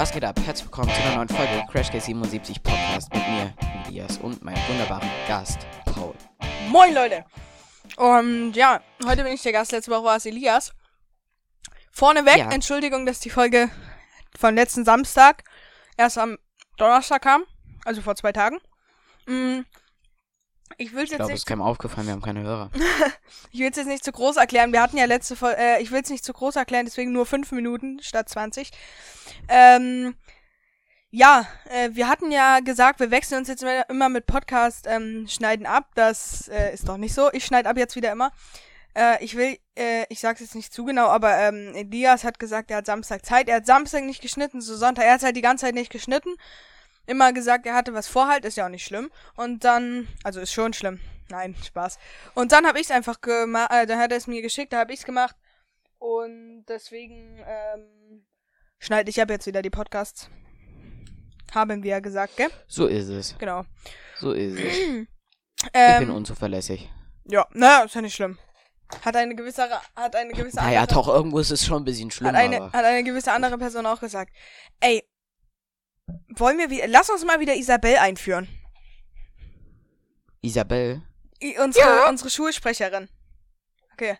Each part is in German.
Was geht ab? Herzlich willkommen zu einer neuen Folge Crash 77 Podcast mit mir, Elias, und meinem wunderbaren Gast, Paul. Moin Leute! Und ja, heute bin ich der Gast, letzte Woche war es Elias. Vorneweg, Ja. Entschuldigung, dass die Folge von letzten Samstag erst am Donnerstag kam, also vor zwei Tagen. Mm, Ich will es jetzt, glaube, es nicht- ist keinem aufgefallen, wir haben keine Hörer. ich will's jetzt nicht zu groß erklären. Wir hatten ja letzte Folge, äh, ich will es nicht zu groß erklären, deswegen nur fünf Minuten statt 20. Ähm, ja, äh, wir hatten ja gesagt, wir wechseln uns jetzt immer- immer mit Podcast ähm, schneiden ab. Das äh, ist doch nicht so. Ich schneide ab jetzt wieder immer. Äh, ich will, äh, ich sag's jetzt nicht zu genau, aber ähm, Elias hat gesagt, er hat Samstag Zeit. Er hat Samstag nicht geschnitten, so Sonntag. Er hat halt die ganze Zeit nicht geschnitten. Immer gesagt, er hatte was vor halt, ist ja auch nicht schlimm. Und dann, also ist schon schlimm. Nein, Spaß. Und dann habe ich es einfach gemacht, äh, dann hat er es mir geschickt, da habe ich es gemacht. Und deswegen ähm, schneide ich ab jetzt wieder die Podcasts. Haben wir ja gesagt, gell? So ist es. Genau. So ist es. Ich bin Ähm, unzuverlässig. ja, naja, ist ja nicht schlimm. Hat eine gewisse, hat eine gewisse Naja, andere, doch, irgendwo ist es schon ein bisschen schlimm, hat eine, hat eine gewisse andere Person auch gesagt. Ey, wollen wir wieder, lass uns mal wieder Isabel einführen. Isabel? I- Unsere, unsere Schulsprecherin. Okay.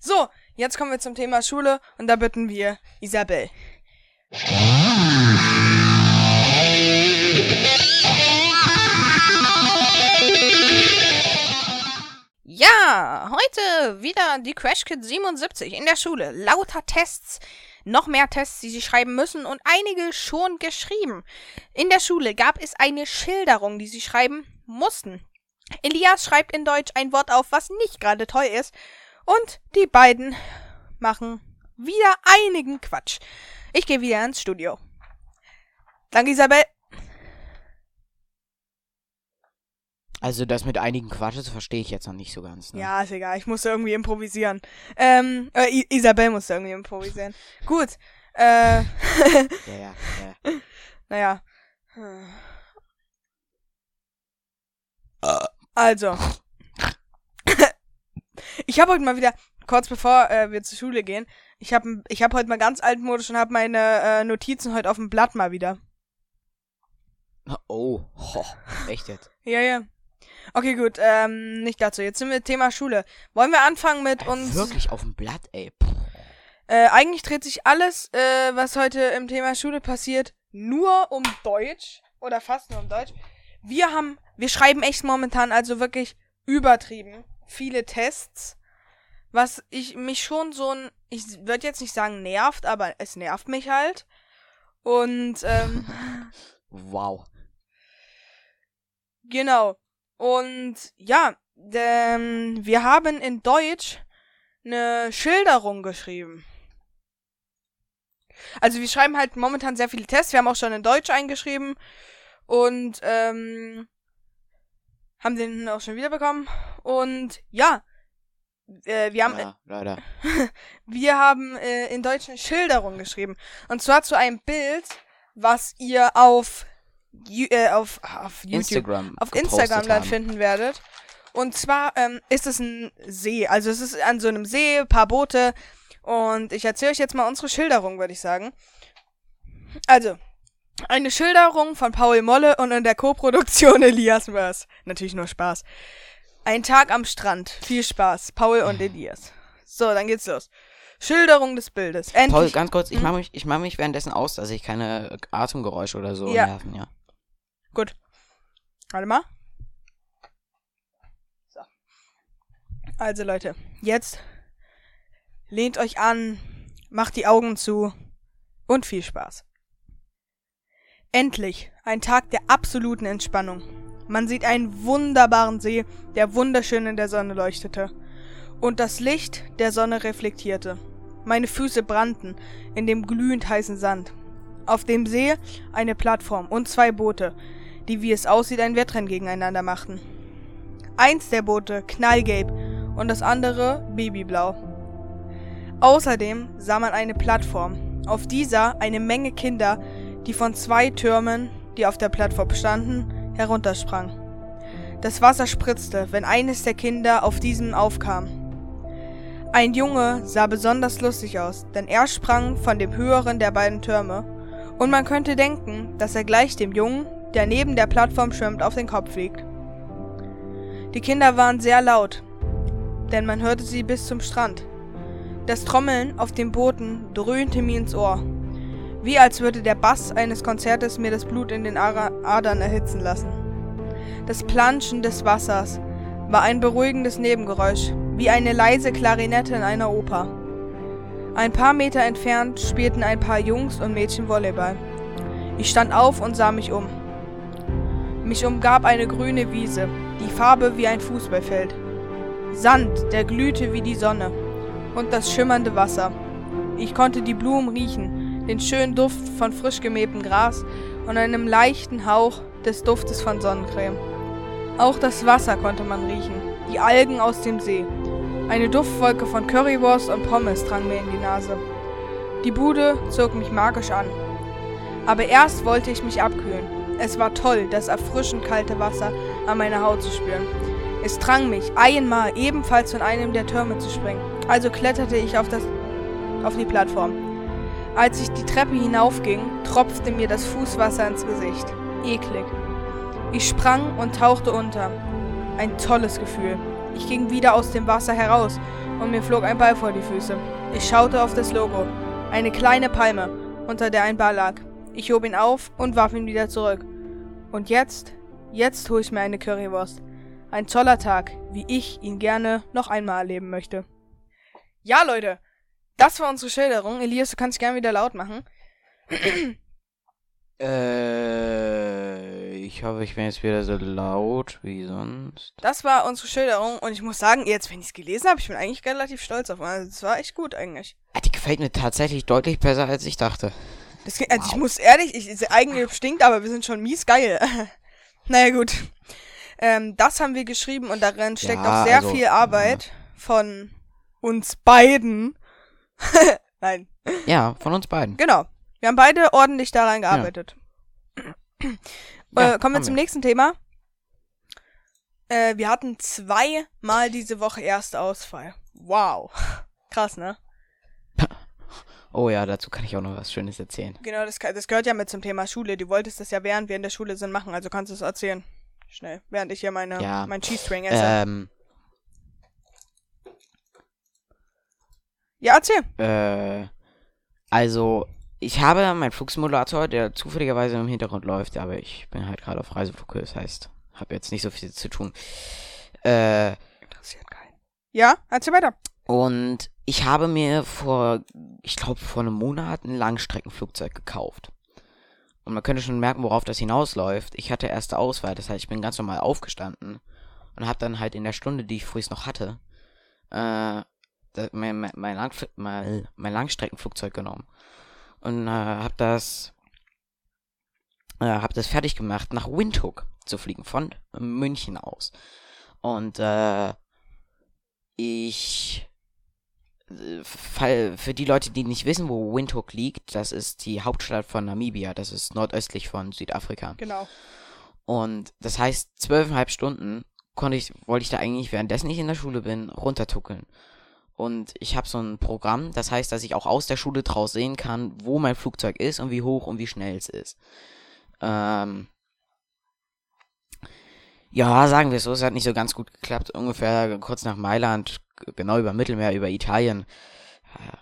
So, jetzt kommen wir zum Thema Schule und da bitten wir Isabel. Ja, heute wieder die Crash Kid 77 in der Schule. Lauter Tests, noch mehr Tests, die sie schreiben müssen und einige schon geschrieben. In der Schule gab es eine Schilderung, die sie schreiben mussten. Elias schreibt in Deutsch ein Wort auf, was nicht gerade toll ist. Und die beiden machen wieder einigen Quatsch. Ich gehe wieder ins Studio. Danke, Isabel. Also das mit einigen Quatsches verstehe ich jetzt noch nicht so ganz, ne? Ja, ist egal. Ich musste irgendwie improvisieren. Ähm, äh, Isabel musste irgendwie improvisieren. Gut. Äh, Ja, ja, ja. naja. Also. ich habe heute mal wieder, kurz bevor äh, wir zur Schule gehen, ich habe ich hab heute mal ganz altmodisch und habe meine äh, Notizen heute auf dem Blatt mal wieder. Oh, ho, echt jetzt? Ja, ja. Okay, gut, ähm, nicht dazu. Jetzt sind wir Thema Schule. Wollen wir anfangen mit uns? Wirklich auf dem Blatt, ey. Puh. Äh, eigentlich dreht sich alles, äh, was heute im Thema Schule passiert, nur um Deutsch. Oder fast nur um Deutsch. Wir haben, wir schreiben echt momentan also wirklich übertrieben viele Tests. Was ich mich schon so ein, ich würde jetzt nicht sagen nervt, aber es nervt mich halt. Und, ähm, Wow. Genau. Und ja, ähm, wir haben in Deutsch eine Schilderung geschrieben. Also wir schreiben halt momentan sehr viele Tests. Wir haben auch schon in Deutsch eingeschrieben und ähm, haben den auch schon wiederbekommen. Und ja, äh, wir haben Ja, leider. wir haben äh, in Deutsch eine Schilderung geschrieben. Und zwar zu einem Bild, was ihr auf, äh, auf, auf YouTube, Instagram. auf Instagram dann haben. finden werdet. Und zwar ähm, ist es ein See. Also es ist an so einem See, ein paar Boote. Und ich erzähle euch jetzt mal unsere Schilderung, würde ich sagen. Also, eine Schilderung von Paul Molle und in der Co-Produktion Elias Mörs. Natürlich nur Spaß. Ein Tag am Strand. Viel Spaß. Paul und Elias. So, dann geht's los. Schilderung des Bildes. Endlich. Paul, ganz kurz, ich mache mich, ich mach mich währenddessen aus, dass ich keine Atemgeräusche oder so Ja. nerven, ja. Gut. Warte mal. So. Also Leute, jetzt lehnt euch an, macht die Augen zu und viel Spaß. Endlich ein Tag der absoluten Entspannung. Man sieht einen wunderbaren See, der wunderschön in der Sonne leuchtete und das Licht der Sonne reflektierte. Meine Füße brannten in dem glühend heißen Sand. Auf dem See eine Plattform und zwei Boote, die wie es aussieht ein Wettrennen gegeneinander machten. Eins der Boote knallgelb und das andere babyblau. Außerdem sah man eine Plattform. Auf dieser eine Menge Kinder, die von zwei Türmen, die auf der Plattform standen, heruntersprangen. Das Wasser spritzte, wenn eines der Kinder auf diesem aufkam. Ein Junge sah besonders lustig aus, denn er sprang von dem höheren der beiden Türme, und man könnte denken, dass er gleich dem Jungen, der neben der Plattform schwimmt, auf den Kopf fliegt. Die Kinder waren sehr laut, denn man hörte sie bis zum Strand. Das Trommeln auf den Booten dröhnte mir ins Ohr, wie als würde der Bass eines Konzertes mir das Blut in den Adern erhitzen lassen. Das Planschen des Wassers war ein beruhigendes Nebengeräusch, wie eine leise Klarinette in einer Oper. Ein paar Meter entfernt spielten ein paar Jungs und Mädchen Volleyball. Ich stand auf und sah mich um. Mich umgab eine grüne Wiese, die Farbe wie ein Fußballfeld. Sand, der glühte wie die Sonne. Und das schimmernde Wasser. Ich konnte die Blumen riechen, den schönen Duft von frisch gemähtem Gras und einem leichten Hauch des Duftes von Sonnencreme. Auch das Wasser konnte man riechen, die Algen aus dem See. Eine Duftwolke von Currywurst und Pommes drang mir in die Nase. Die Bude zog mich magisch an. Aber erst wollte ich mich abkühlen. Es war toll, das erfrischend kalte Wasser an meiner Haut zu spüren. Es drang mich, einmal ebenfalls von einem der Türme zu springen. Also kletterte ich auf, das, auf die Plattform. Als ich die Treppe hinaufging, tropfte mir das Fußwasser ins Gesicht. Eklig. Ich sprang und tauchte unter. Ein tolles Gefühl. Ich ging wieder aus dem Wasser heraus und mir flog ein Ball vor die Füße. Ich schaute auf das Logo. Eine kleine Palme, unter der ein Ball lag. Ich hob ihn auf und warf ihn wieder zurück. Und jetzt, jetzt hole ich mir eine Currywurst. Ein toller Tag, wie ich ihn gerne noch einmal erleben möchte. Ja, Leute, das war unsere Schilderung. Elias, du kannst gerne wieder laut machen. äh, ich hoffe, ich bin jetzt wieder so laut wie sonst. Das war unsere Schilderung und ich muss sagen, jetzt, wenn ich es gelesen habe, ich bin eigentlich relativ stolz auf. Also, es war echt gut eigentlich. Die gefällt mir tatsächlich deutlich besser, als ich dachte. Das, also wow. ich muss ehrlich, ich, ich, eigentlich stinkt, aber wir sind schon mies geil. naja, gut. Ähm, das haben wir geschrieben und darin steckt ja, auch sehr also, viel Arbeit ja. von uns beiden. Nein. Ja, von uns beiden. Genau. Wir haben beide ordentlich daran gearbeitet. Ja. äh, kommen wir zum wir. nächsten Thema. Äh, wir hatten zweimal diese Woche erste Ausfall. Wow. Krass, ne? Oh ja, dazu kann ich auch noch was Schönes erzählen. Genau, das, das gehört ja mit zum Thema Schule. Du wolltest das ja während wir in der Schule sind machen, also kannst du es erzählen. Schnell, während ich hier meine, ja. mein Cheese String esse. Ähm, Ja, erzähl. Äh, also, ich habe meinen Flugsimulator, der zufälligerweise im Hintergrund läuft, aber ich bin halt gerade auf Reiseflug, das heißt, habe jetzt nicht so viel zu tun. Äh, Interessiert keinen. Ja, erzähl weiter. Und ich habe mir vor, ich glaube, vor einem Monat ein Langstreckenflugzeug gekauft. Und man könnte schon merken, worauf das hinausläuft. Ich hatte erste Auswahl, das heißt, ich bin ganz normal aufgestanden und habe dann halt in der Stunde, die ich früher noch hatte, äh, mein, mein, mein, mein, mein Langstreckenflugzeug genommen und äh, habe das äh, habe das fertig gemacht nach Windhoek zu fliegen von München aus und äh, ich für die Leute, die nicht wissen, wo Windhoek liegt, das ist die Hauptstadt von Namibia, das ist nordöstlich von Südafrika. Genau. Und das heißt, zwölfeinhalb Stunden konnte ich, wollte ich da eigentlich, währenddessen ich in der Schule bin, runtertuckeln. Und ich habe so ein Programm, das heißt, dass ich auch aus der Schule draus sehen kann, wo mein Flugzeug ist und wie hoch und wie schnell es ist. Ähm ja, sagen wir es so, es hat nicht so ganz gut geklappt. Ungefähr kurz nach Mailand, genau über Mittelmeer, über Italien. Äh,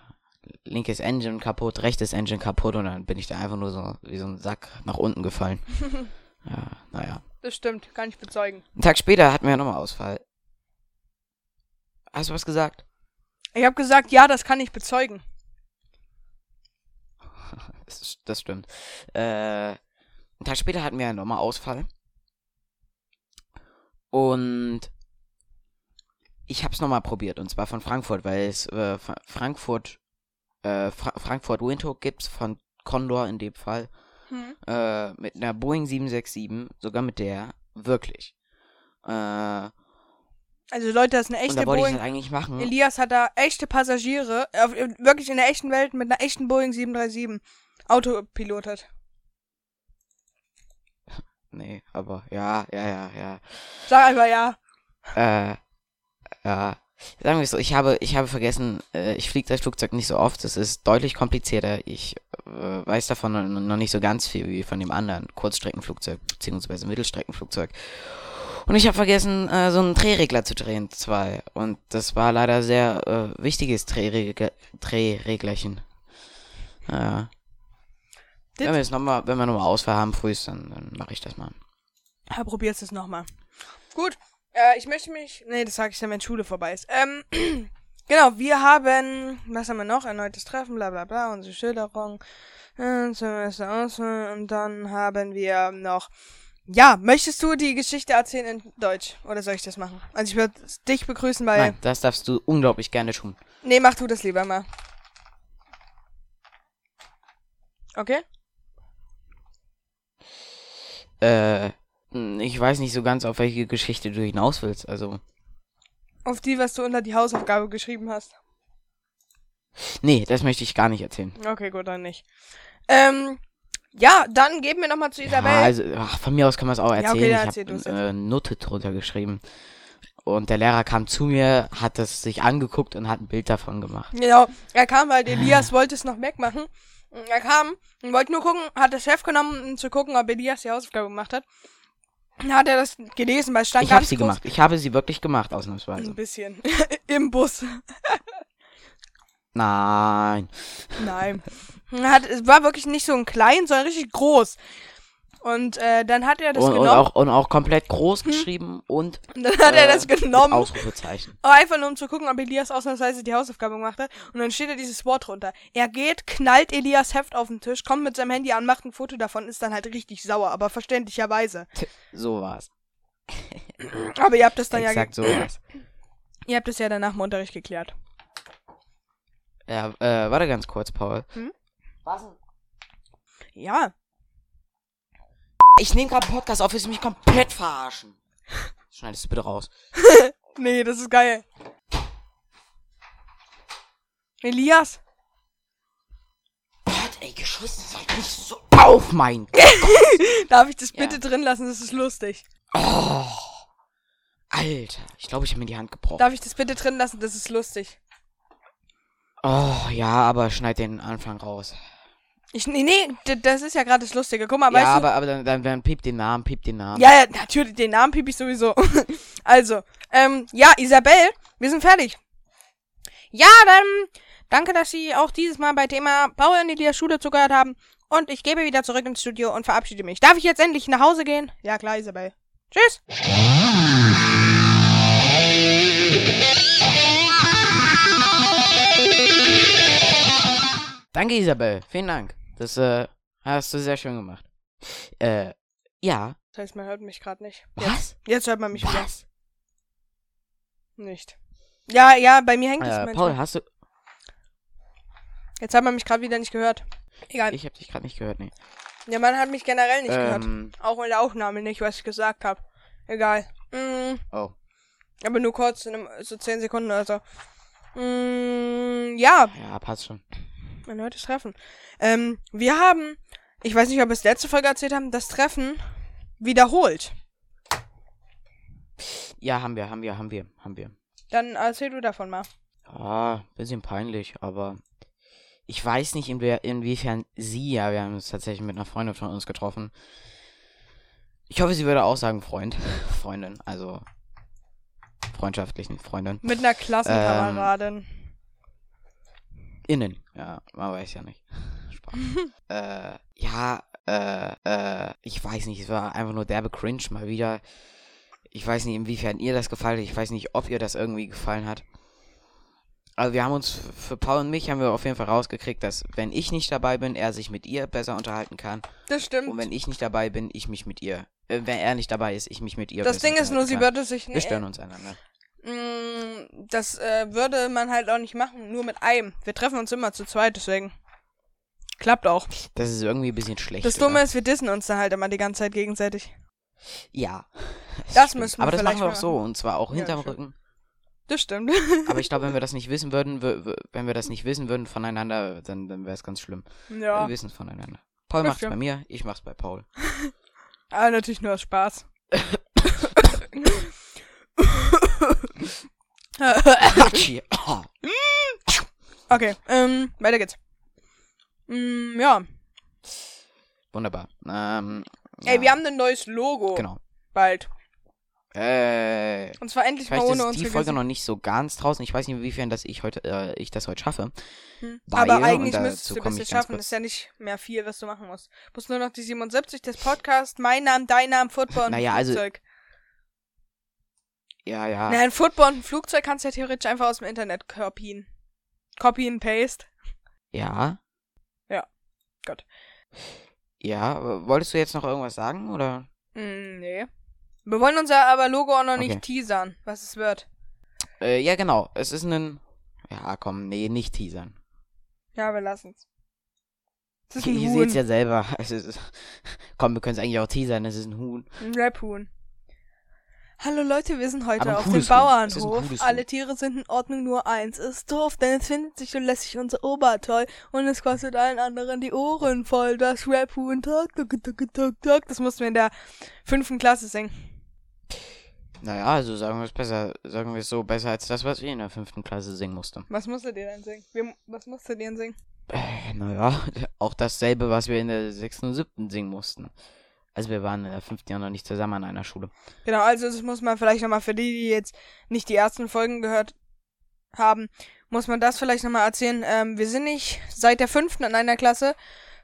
linkes Engine kaputt, rechtes Engine kaputt und dann bin ich da einfach nur so wie so ein Sack nach unten gefallen. ja, naja. Das stimmt, kann ich bezeugen. Einen Tag später hatten wir ja nochmal Ausfall. Hast du was gesagt? Ich habe gesagt, ja, das kann ich bezeugen. das, das stimmt. Äh, einen Tag später hatten wir einen nochmal Ausfall. Und ich habe es nochmal probiert. Und zwar von Frankfurt, weil es äh, Frankfurt, äh, Fra Frankfurt Windhoek gibt's von Condor in dem Fall. Hm. Äh, mit einer Boeing 767, sogar mit der, wirklich. Äh, also Leute, das ist eine echte und da wollte Boeing. Ich das eigentlich machen. Elias hat da echte Passagiere, auf, wirklich in der echten Welt mit einer echten Boeing 737 Autopilotet. Nee, aber ja, ja, ja, ja. Sag einfach ja. Äh, ja. Sagen wir es so, ich habe, ich habe vergessen, äh, ich fliege das Flugzeug nicht so oft. Es ist deutlich komplizierter. Ich äh, weiß davon noch nicht so ganz viel wie von dem anderen Kurzstreckenflugzeug beziehungsweise Mittelstreckenflugzeug. Und ich habe vergessen, äh, so einen Drehregler zu drehen, zwei. Und das war leider sehr äh, wichtiges Drehregler Drehreglerchen. Ja. Wenn wir jetzt nochmal, wenn wir nochmal Ausfall haben frühst, dann, dann mache ich das mal. Ja, probier's es nochmal. Gut, äh, ich möchte mich. Nee, das sage ich dann, wenn Schule vorbei ist. Ähm, genau, wir haben. Was haben wir noch? Erneutes Treffen, bla bla bla, unsere Schilderung. Äh, Semester Auswahl. Und dann haben wir noch ja, möchtest du die Geschichte erzählen in Deutsch? Oder soll ich das machen? Also ich würde dich begrüßen bei. Nein, das darfst du unglaublich gerne tun. Nee, mach du das lieber mal. Okay? Äh, ich weiß nicht so ganz, auf welche Geschichte du hinaus willst, also. Auf die, was du unter die Hausaufgabe geschrieben hast. Nee, das möchte ich gar nicht erzählen. Okay, gut, dann nicht. Ähm, ja, dann geben wir nochmal zu Isabel. Ja, also, ach, von mir aus kann man es auch erzählen. Ja, okay, ich habe äh, Note drunter geschrieben. Und der Lehrer kam zu mir, hat es sich angeguckt und hat ein Bild davon gemacht. Genau, er kam, weil Elias wollte es noch wegmachen. Er kam und wollte nur gucken, hat das Chef genommen, um zu gucken, ob Elias die Hausaufgabe gemacht hat. Hat er das gelesen, weil stand Ich habe sie gemacht. Ich habe sie wirklich gemacht, ausnahmsweise. Ein bisschen. Im Bus. Nein. Nein. Hat, es war wirklich nicht so ein klein, sondern richtig groß. Und äh, dann hat er das und, genommen. Und auch, und auch komplett groß hm. geschrieben und. und dann hat äh, er das genommen. Ausrufezeichen. Einfach nur um zu gucken, ob Elias ausnahmsweise die Hausaufgabe gemacht hat. Und dann steht da dieses Wort drunter. Er geht, knallt Elias Heft auf den Tisch, kommt mit seinem Handy an, macht ein Foto davon, ist dann halt richtig sauer, aber verständlicherweise. So war's. aber ihr habt das dann Exakt ja. Exakt so war's. Ihr habt es ja danach im Unterricht geklärt. Ja, äh, warte ganz kurz, Paul. Hm? Was? Ja. Ich nehme gerade Podcast auf, willst du mich komplett verarschen? Schneidest du bitte raus. nee, das ist geil. Elias? Gott, ey, geschissen seid nicht so auf, mein Darf ich das bitte ja. drin lassen? Das ist lustig. Oh. Alter, ich glaube, ich habe mir die Hand gebrochen. Darf ich das bitte drin lassen? Das ist lustig. Oh, ja, aber schneid den Anfang raus. Ich, nee, nee, das ist ja gerade das Lustige. Guck mal, ja, weißt aber, du. aber dann, dann, dann piep den Namen, piep den Namen. Ja, ja, natürlich, den Namen piep ich sowieso. also, ähm, ja, Isabel, wir sind fertig. Ja, dann danke, dass Sie auch dieses Mal bei Thema Paul in die Schule zugehört haben. Und ich gebe wieder zurück ins Studio und verabschiede mich. Darf ich jetzt endlich nach Hause gehen? Ja, klar, Isabel. Tschüss. Danke, Isabel. Vielen Dank. Das äh, hast du sehr schön gemacht. Äh, ja. Das heißt, man hört mich gerade nicht. Was? Jetzt, jetzt, hört man mich Was? wieder. Nicht. Ja, ja, bei mir hängt es äh, Paul, hast du. Jetzt hat man mich gerade wieder nicht gehört. Egal. Ich habe dich gerade nicht gehört, nee. Ja, man hat mich generell nicht ähm, gehört. Auch in der Aufnahme nicht, was ich gesagt habe. Egal. Mm. Oh. Aber nur kurz, in einem, so 10 Sekunden oder so. Mm, ja. Ja, passt schon. Erneutes Treffen. Ähm, wir haben, ich weiß nicht, ob wir es letzte Folge erzählt haben, das Treffen wiederholt. Ja, haben wir, haben wir, haben wir, haben wir. Dann erzähl du davon mal. Ah, bisschen peinlich, aber ich weiß nicht, inwie inwiefern sie, ja, wir haben uns tatsächlich mit einer Freundin von uns getroffen. Ich hoffe, sie würde auch sagen Freund, Freundin, also freundschaftlichen Freundin. Mit einer Klassenkameradin. Ähm, innen. Ja, man weiß ja nicht. Spaß. äh, ja, äh, äh, ich weiß nicht, es war einfach nur derbe Cringe mal wieder. Ich weiß nicht, inwiefern ihr das gefallen hat. Ich weiß nicht, ob ihr das irgendwie gefallen hat. Also wir haben uns für Paul und mich haben wir auf jeden Fall rausgekriegt, dass wenn ich nicht dabei bin, er sich mit ihr besser unterhalten kann. Das stimmt. Und wenn ich nicht dabei bin, ich mich mit ihr. Äh, wenn er nicht dabei ist, ich mich mit ihr das Ding ist nur, sie unterhalten würde sich kann. Wir nicht. stören uns einander. Mm, Das äh, würde man halt auch nicht machen, nur mit einem. Wir treffen uns immer zu zweit, deswegen. Klappt auch. Das ist irgendwie ein bisschen schlecht. Das oder? Dumme ist, wir dissen uns dann halt immer die ganze Zeit gegenseitig. Ja. Das stimmt. müssen wir Aber das machen wir auch so. Und zwar auch Ja, hinterm stimmt. Rücken. Das stimmt. Aber ich glaube, wenn wir das nicht wissen würden, wenn wir das nicht wissen würden voneinander, dann, dann wäre es ganz schlimm. ja. Wir wissen es voneinander. Paul Das macht's bei mir, ich mach's bei Paul. Aber natürlich nur aus Spaß. Okay, ähm, weiter geht's. Mm, ja. Wunderbar. Ähm, Ey, ja, wir haben ein neues Logo. Genau. Bald. Äh, Und zwar endlich mal ohne ist unsere die Folge Gesichter. noch nicht so ganz draußen. Ich weiß nicht, inwiefern das ich heute, äh, ich das heute schaffe. Hm. Weil, Aber eigentlich müsstest du das ich jetzt schaffen. Das ist ja nicht mehr viel, was du machen musst. Du musst nur noch die 77, das Podcast, mein Name, dein Name, Football und Naja, also- Flugzeug. Ja, ja. Na, ein Football und ein Flugzeug kannst du ja theoretisch einfach aus dem Internet kopien. Copy and paste. Ja. Ja. Gott. Ja, wolltest du jetzt noch irgendwas sagen, oder? Mm, nee. Wir wollen unser aber Logo auch noch Okay. nicht teasern, was es wird. Äh, ja, genau. Es ist ein. Ja, komm, nee, nicht teasern. Ja, wir lassen's. Es ist ein ihr seht's ja selber. Es ist, komm, wir können es eigentlich auch teasern. Es ist ein Huhn. Ein Rap-Huhn. Hallo Leute, wir sind heute auf dem Bauernhof. Alle. Tiere sind in Ordnung, nur eins ist doof, denn es findet sich und lässt sich unser Obertoll und es kostet allen anderen die Ohren voll. Das Rap-Huhn, tak, tak, tak, tak, tak. Das mussten wir in der fünften Klasse singen. Naja, also sagen wir es besser, sagen wir es so, besser als das, was ich in der fünften Klasse singen musste. Was musstet ihr denn singen? Wir, was musstet ihr denn singen? Äh, naja, auch dasselbe, was wir in der sechsten und siebten singen mussten. Also wir waren in der fünften ja noch nicht zusammen an einer Schule. Genau, also das muss man vielleicht nochmal für die, die jetzt nicht die ersten Folgen gehört haben, muss man das vielleicht nochmal erzählen. Ähm, wir sind nicht seit der fünften in einer Klasse,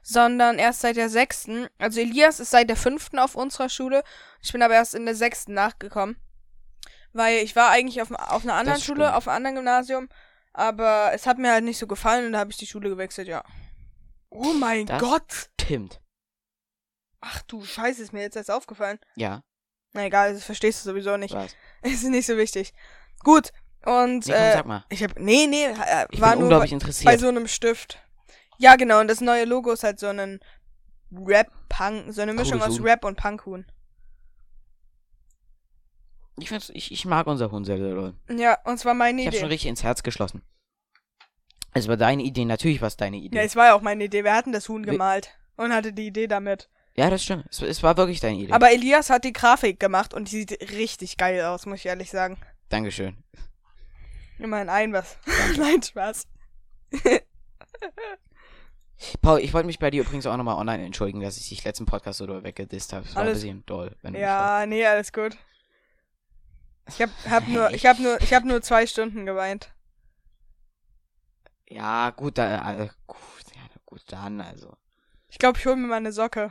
sondern erst seit der sechsten. Also Elias ist seit der fünften auf unserer Schule. Ich bin aber erst in der sechsten nachgekommen. Weil ich war eigentlich auf, auf einer anderen Schule, auf einem anderen Gymnasium. Aber es hat mir halt nicht so gefallen und da habe ich die Schule gewechselt, ja. Oh mein Das- Gott! Stimmt. Ach du Scheiße, ist mir jetzt erst aufgefallen. Ja, Na egal, das verstehst du sowieso nicht. was? Ist nicht so wichtig. Gut. Und Nee, komm, äh, sag mal. ich hab nee, nee, äh, Ich war bin nur unglaublich bei, interessiert. bei so einem Stift. Ja, genau, und das neue Logo ist halt so ein Rap Punk, so eine Mischung Cooles aus Huhn. Rap und Punkhuhn. ich, find's, ich, ich mag unser Huhn sehr, sehr doll. Ja, und zwar meine Ich habe schon Idee. richtig ins Herz geschlossen. Es war deine Idee, natürlich war es deine Idee. Ja, es war ja auch meine Idee. Wir hatten das Huhn gemalt und hatte die Idee damit. Ja, das stimmt. Es, es war wirklich deine Idee. Aber Elias hat die Grafik gemacht und die sieht richtig geil aus, muss ich ehrlich sagen. Dankeschön. Immerhin ein was. Nein, Spaß. Paul, ich wollte mich bei dir übrigens auch nochmal online entschuldigen, dass ich dich letzten Podcast so weggedisst habe. Es war Alles- ein bisschen doll. Wenn du Ja, nee, alles gut. Ich hab, hab nur, ich hab nur, ich hab nur zwei Stunden geweint. ja, gut, da, äh, gut, ja, gut, dann, also. Ich glaube, ich hol mir mal eine Socke.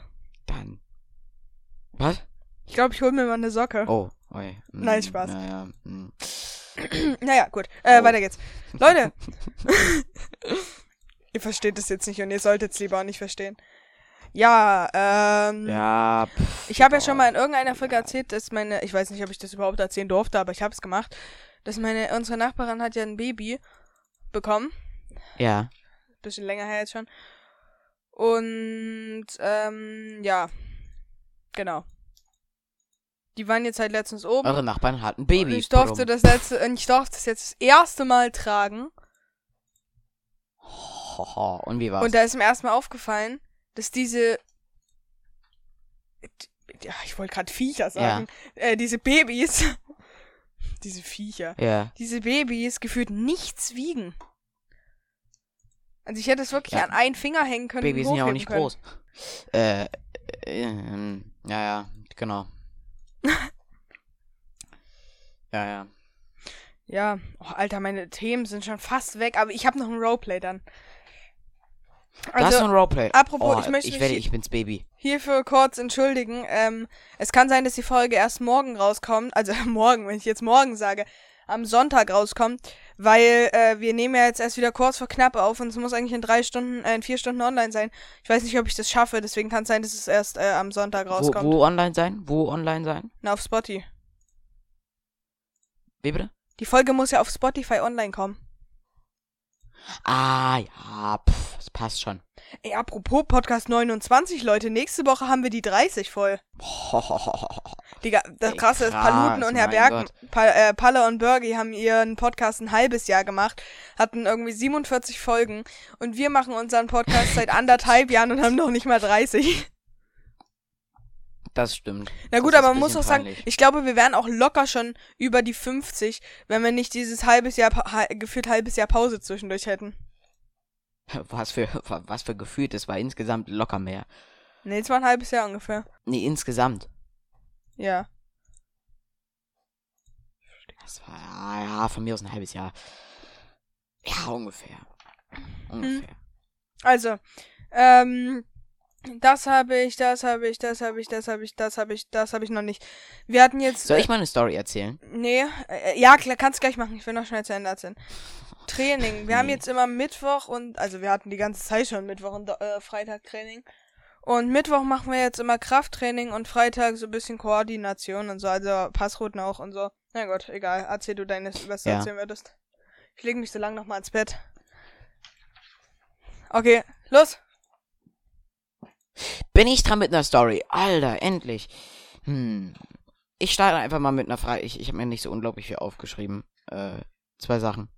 Was? Ich glaube, ich hol mir mal eine Socke. Oh, oi. Mm, Nein, Spaß. Naja, mm. Naja, gut. Äh, Oh. weiter geht's. Leute! ihr versteht es jetzt nicht und ihr solltet es lieber auch nicht verstehen. Ja, ähm. Ja, pff, Ich habe ja schon mal in irgendeiner Folge erzählt, dass meine, ich weiß nicht, ob ich das überhaupt erzählen durfte, aber ich habe es gemacht, dass meine, unsere Nachbarin hat ja ein Baby bekommen. Ja. Bisschen länger her jetzt schon. Und, ähm, ja. Genau. Die waren jetzt halt letztens oben. Eure Nachbarn hatten ein Und ich durfte das letzte, und ich durfte das jetzt das erste Mal tragen. Hoho, Und wie war's? Und da ist mir erstmal aufgefallen, dass diese. Ja, ich wollte gerade Viecher sagen. Äh, diese Babys. diese Viecher. ja. Diese Babys gefühlt nichts wiegen. Also ich hätte es wirklich Ja. an einen Finger hängen können. Babys sind ja auch nicht können. groß. Äh, äh, ähm, ja, ja, genau. ja, ja. Ja, oh, Alter, meine Themen sind schon fast weg, aber ich habe noch ein Roleplay dann. Du hast so ein Roleplay. apropos, oh, ich möchte mich werde, hier- ich bin's Baby. hierfür kurz entschuldigen. Ähm, es kann sein, dass die Folge erst morgen rauskommt. Also morgen, wenn ich jetzt morgen sage, am Sonntag rauskommt, weil äh, wir nehmen ja jetzt erst wieder kurz vor knapp auf und es muss eigentlich in drei Stunden, äh, in vier Stunden online sein. Ich weiß nicht, ob ich das schaffe, deswegen kann es sein, dass es erst äh, am Sonntag Wo, rauskommt. wo online sein? Wo online sein? Na, auf Spotify. Wie bitte? Die Folge muss ja auf Spotify online kommen. Ah, ja, pff, das passt schon. Ey, apropos Podcast 29, Leute, nächste Woche haben wir die 30 voll. Digga, das Ey, krasse ist, krass, Paluten und Herr Bergen, pa äh, Palle und Bergi haben ihren Podcast ein halbes Jahr gemacht, hatten irgendwie 47 Folgen und wir machen unseren Podcast seit anderthalb Jahren und haben noch nicht mal 30. Das stimmt. Na gut, ist aber man muss auch sagen, peinlich. ich glaube, wir wären auch locker schon über die 50, wenn wir nicht dieses halbes Jahr, gefühlt halbes Jahr Pause zwischendurch hätten. Was für, was für gefühlt, es war insgesamt locker mehr. Nee, es war ein halbes Jahr ungefähr. Nee, insgesamt. Ja. Das war, ja, von mir aus ein halbes Jahr. Ja, ungefähr. Ungefähr. Also, ähm, das habe ich, das habe ich, das habe ich, das habe ich, das habe ich, das habe ich noch nicht. Wir hatten jetzt. Soll ich mal eine Story erzählen? Nee, äh, ja, klar, kannst gleich machen. Ich will noch schnell zu Ende erzählen. Training. Wir haben jetzt immer Mittwoch und, also wir hatten die ganze Zeit schon Mittwoch und äh, Freitag Training. Und Mittwoch machen wir jetzt immer Krafttraining und Freitag so ein bisschen Koordination und so, also Passrouten auch und so. Na gut, egal. Erzähl du deines, was du Ja. erzählen würdest. Ich lege mich so lang nochmal ins Bett. Okay, los. Bin ich dran mit einer Story? Alter, endlich. Hm. Ich starte einfach mal mit einer Frage. Ich, ich habe mir nicht so unglaublich viel aufgeschrieben. Äh, zwei Sachen.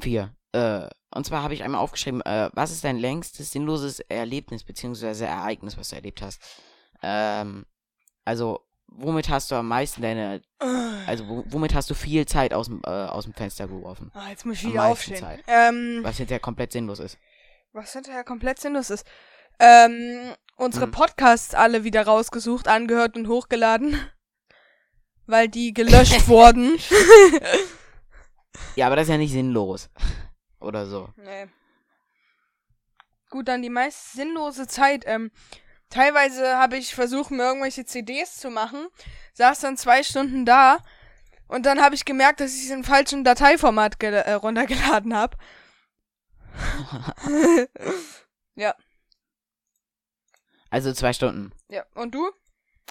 Vier. Äh, und zwar habe ich einmal aufgeschrieben, äh, was ist dein längstes sinnloses Erlebnis beziehungsweise Ereignis, was du erlebt hast? Ähm, also, womit hast du am meisten deine, also wo, womit hast du viel Zeit aus dem, äh, aus dem Fenster geworfen? Ah, jetzt muss ich wieder aufstehen. Ähm, Was hinterher komplett sinnlos ist. was hinterher komplett sinnlos ist. Ähm, unsere Hm. Podcasts alle wieder rausgesucht, angehört und hochgeladen. Weil die gelöscht wurden. Ja, aber das ist ja nicht sinnlos. Oder so. Nee. Gut, dann die meist sinnlose Zeit. Ähm, teilweise habe ich versucht, mir irgendwelche CDs zu machen, saß dann zwei Stunden da und dann habe ich gemerkt, dass ich es im falschen Dateiformat äh, runtergeladen habe. ja, Also zwei Stunden. ja. Und du?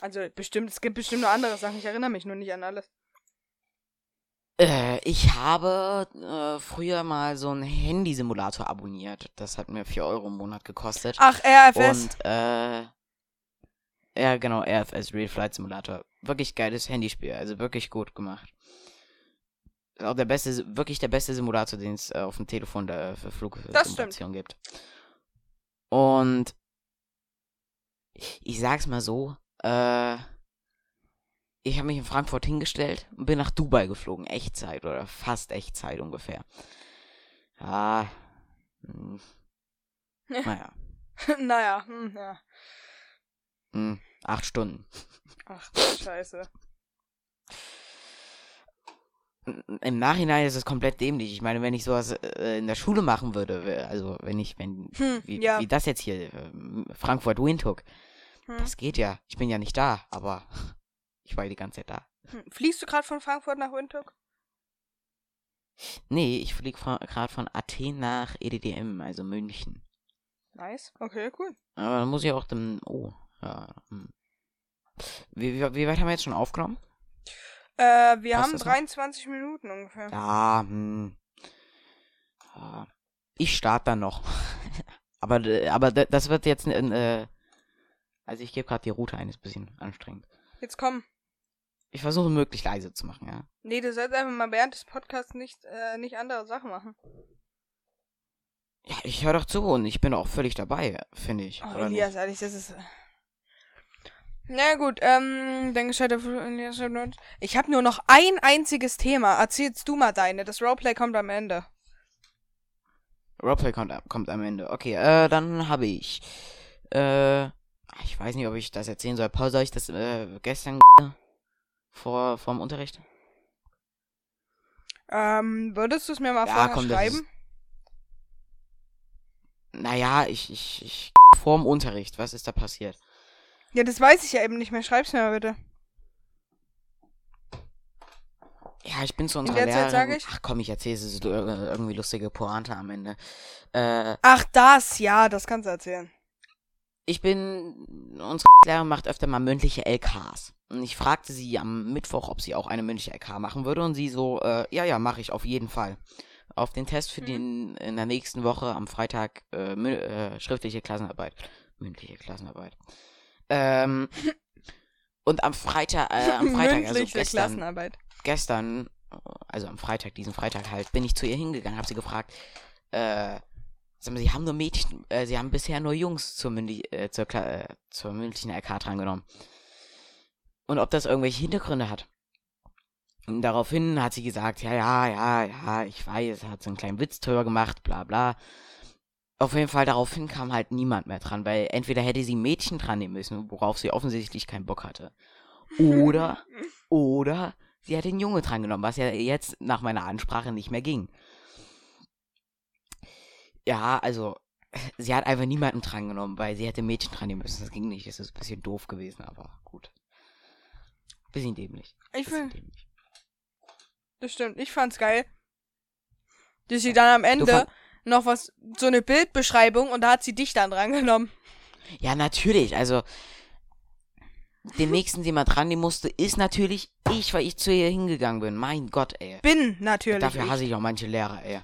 Also bestimmt, es gibt bestimmt noch andere Sachen. Ich erinnere mich nur nicht an alles. Äh, ich habe äh, früher mal so einen Handysimulator abonniert. Das hat mir 4 Euro im Monat gekostet. Ach, RFS. Und, äh, ja, genau, RFS, Real Flight Simulator. Wirklich geiles Handyspiel, also wirklich gut gemacht. Auch der beste, wirklich der beste Simulator, den es äh, auf dem Telefon der, für Flugsimulation gibt. Und ich sag's mal so, äh, ich habe mich in Frankfurt hingestellt und bin nach Dubai geflogen. Echtzeit oder fast Echtzeit ungefähr. Ja. Hm. Naja. naja, hm, ja. Hm, acht Stunden. Ach, scheiße. Im Nachhinein ist es komplett dämlich. Ich meine, wenn ich sowas äh, in der Schule machen würde, also wenn ich, wenn, Hm, wie, ja. wie das jetzt hier, äh, Frankfurt Windhoek, Hm. das geht ja. Ich bin ja nicht da, aber ich war ja die ganze Zeit da. Hm. Fliegst du gerade von Frankfurt nach Windhoek? Nee, ich fliege gerade von Athen nach EDDM, also München. Nice. Okay, cool. Aber dann muss ich auch dann, oh, ja. Hm. Wie, wie, wie weit haben wir jetzt schon aufgenommen? Äh, wir Passt haben das noch? 23 Minuten ungefähr. Ja, hm. Ja, Ich starte dann noch. aber, äh, aber das wird jetzt ein, äh, also ich gebe gerade die Route ein, ist ein bisschen anstrengend. Jetzt komm. Ich versuche möglichst leise zu machen, ja. Nee, du sollst einfach mal während des Podcasts nicht, äh, nicht andere Sachen machen. Ja, ich höre doch zu und ich bin auch völlig dabei, finde ich. Oh, Elias, nicht? ehrlich, das ist. Na gut, ähm, dann gescheiter. Ich habe nur noch ein einziges Thema. Erzählst du mal deine. Das Roleplay kommt am Ende. Roleplay kommt, kommt am Ende. Okay, äh, dann habe ich, äh, ich weiß nicht, ob ich das erzählen soll. Paul, soll ich das, äh, gestern vor, vorm Unterricht? Ähm, würdest du es mir mal Ja, vorher komm, schreiben? Naja, ich, ich, ich, vorm Unterricht, was ist da passiert? Ja, das weiß ich ja eben nicht mehr. Schreib's mir mal bitte. Ja, ich bin zu unserer Lehrerin. ich- Ach komm, ich erzähle es ist irgendwie lustige Pointe am Ende. Äh, Ach, das, ja, das kannst du erzählen. Ich bin, unsere Lehrerin macht öfter mal mündliche LKs. Und ich fragte sie am Mittwoch, ob sie auch eine mündliche LK machen würde. Und sie so, äh, ja, ja, mache ich auf jeden Fall. Auf den Test für Mhm. den in der nächsten Woche am Freitag äh, äh, schriftliche Klassenarbeit. Mündliche Klassenarbeit. Ähm, und am Freitag, äh, am Freitag, also gestern, Klassenarbeit. gestern, also am Freitag, diesen Freitag halt, bin ich zu ihr hingegangen, habe sie gefragt, äh, sie haben nur Mädchen, äh, sie haben bisher nur Jungs zur, Mündi äh, zur, Kla äh, zur mündlichen LK drangenommen. Und ob das irgendwelche Hintergründe hat. Und daraufhin hat sie gesagt, ja, ja, ja, ja, ich weiß, hat so einen kleinen Witz drüber gemacht, bla bla. Auf jeden Fall daraufhin kam halt niemand mehr dran, weil entweder hätte sie ein Mädchen dran nehmen müssen, worauf sie offensichtlich keinen Bock hatte. Oder, oder sie hat den Junge drangenommen, was ja jetzt nach meiner Ansprache nicht mehr ging. Ja, also, sie hat einfach niemanden drangenommen, weil sie hätte Mädchen dran nehmen müssen. Das ging nicht. Das ist ein bisschen doof gewesen, aber gut. Bisschen dämlich. Ich dämlich. das stimmt, ich fand's geil. Dass sie dann am Ende noch was, so eine Bildbeschreibung und da hat sie dich dann drangenommen. Ja, natürlich. Also, den nächsten, den man dran nehmen musste, ist natürlich ich, weil ich zu ihr hingegangen bin. Mein Gott, ey. Bin natürlich Dafür ich. hasse ich auch manche Lehrer, ey.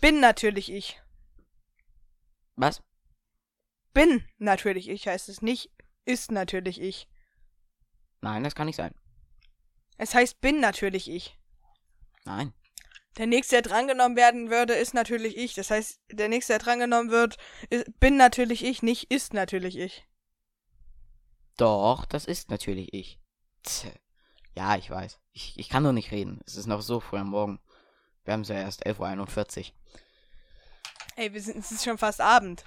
Bin natürlich ich. Was? Bin natürlich ich heißt es nicht. Ist natürlich ich. Nein, das kann nicht sein. Es heißt bin natürlich ich. Nein. Der nächste, der drangenommen werden würde, ist natürlich ich. Das heißt, der nächste, der drangenommen wird, ist, bin natürlich ich, nicht ist natürlich ich. Doch, das ist natürlich ich. Tch. Ja, ich weiß. Ich, ich kann nur nicht reden. Es ist noch so früh am Morgen. Wir haben es ja erst 11.41 Uhr. Ey, wir sind, es ist schon fast Abend.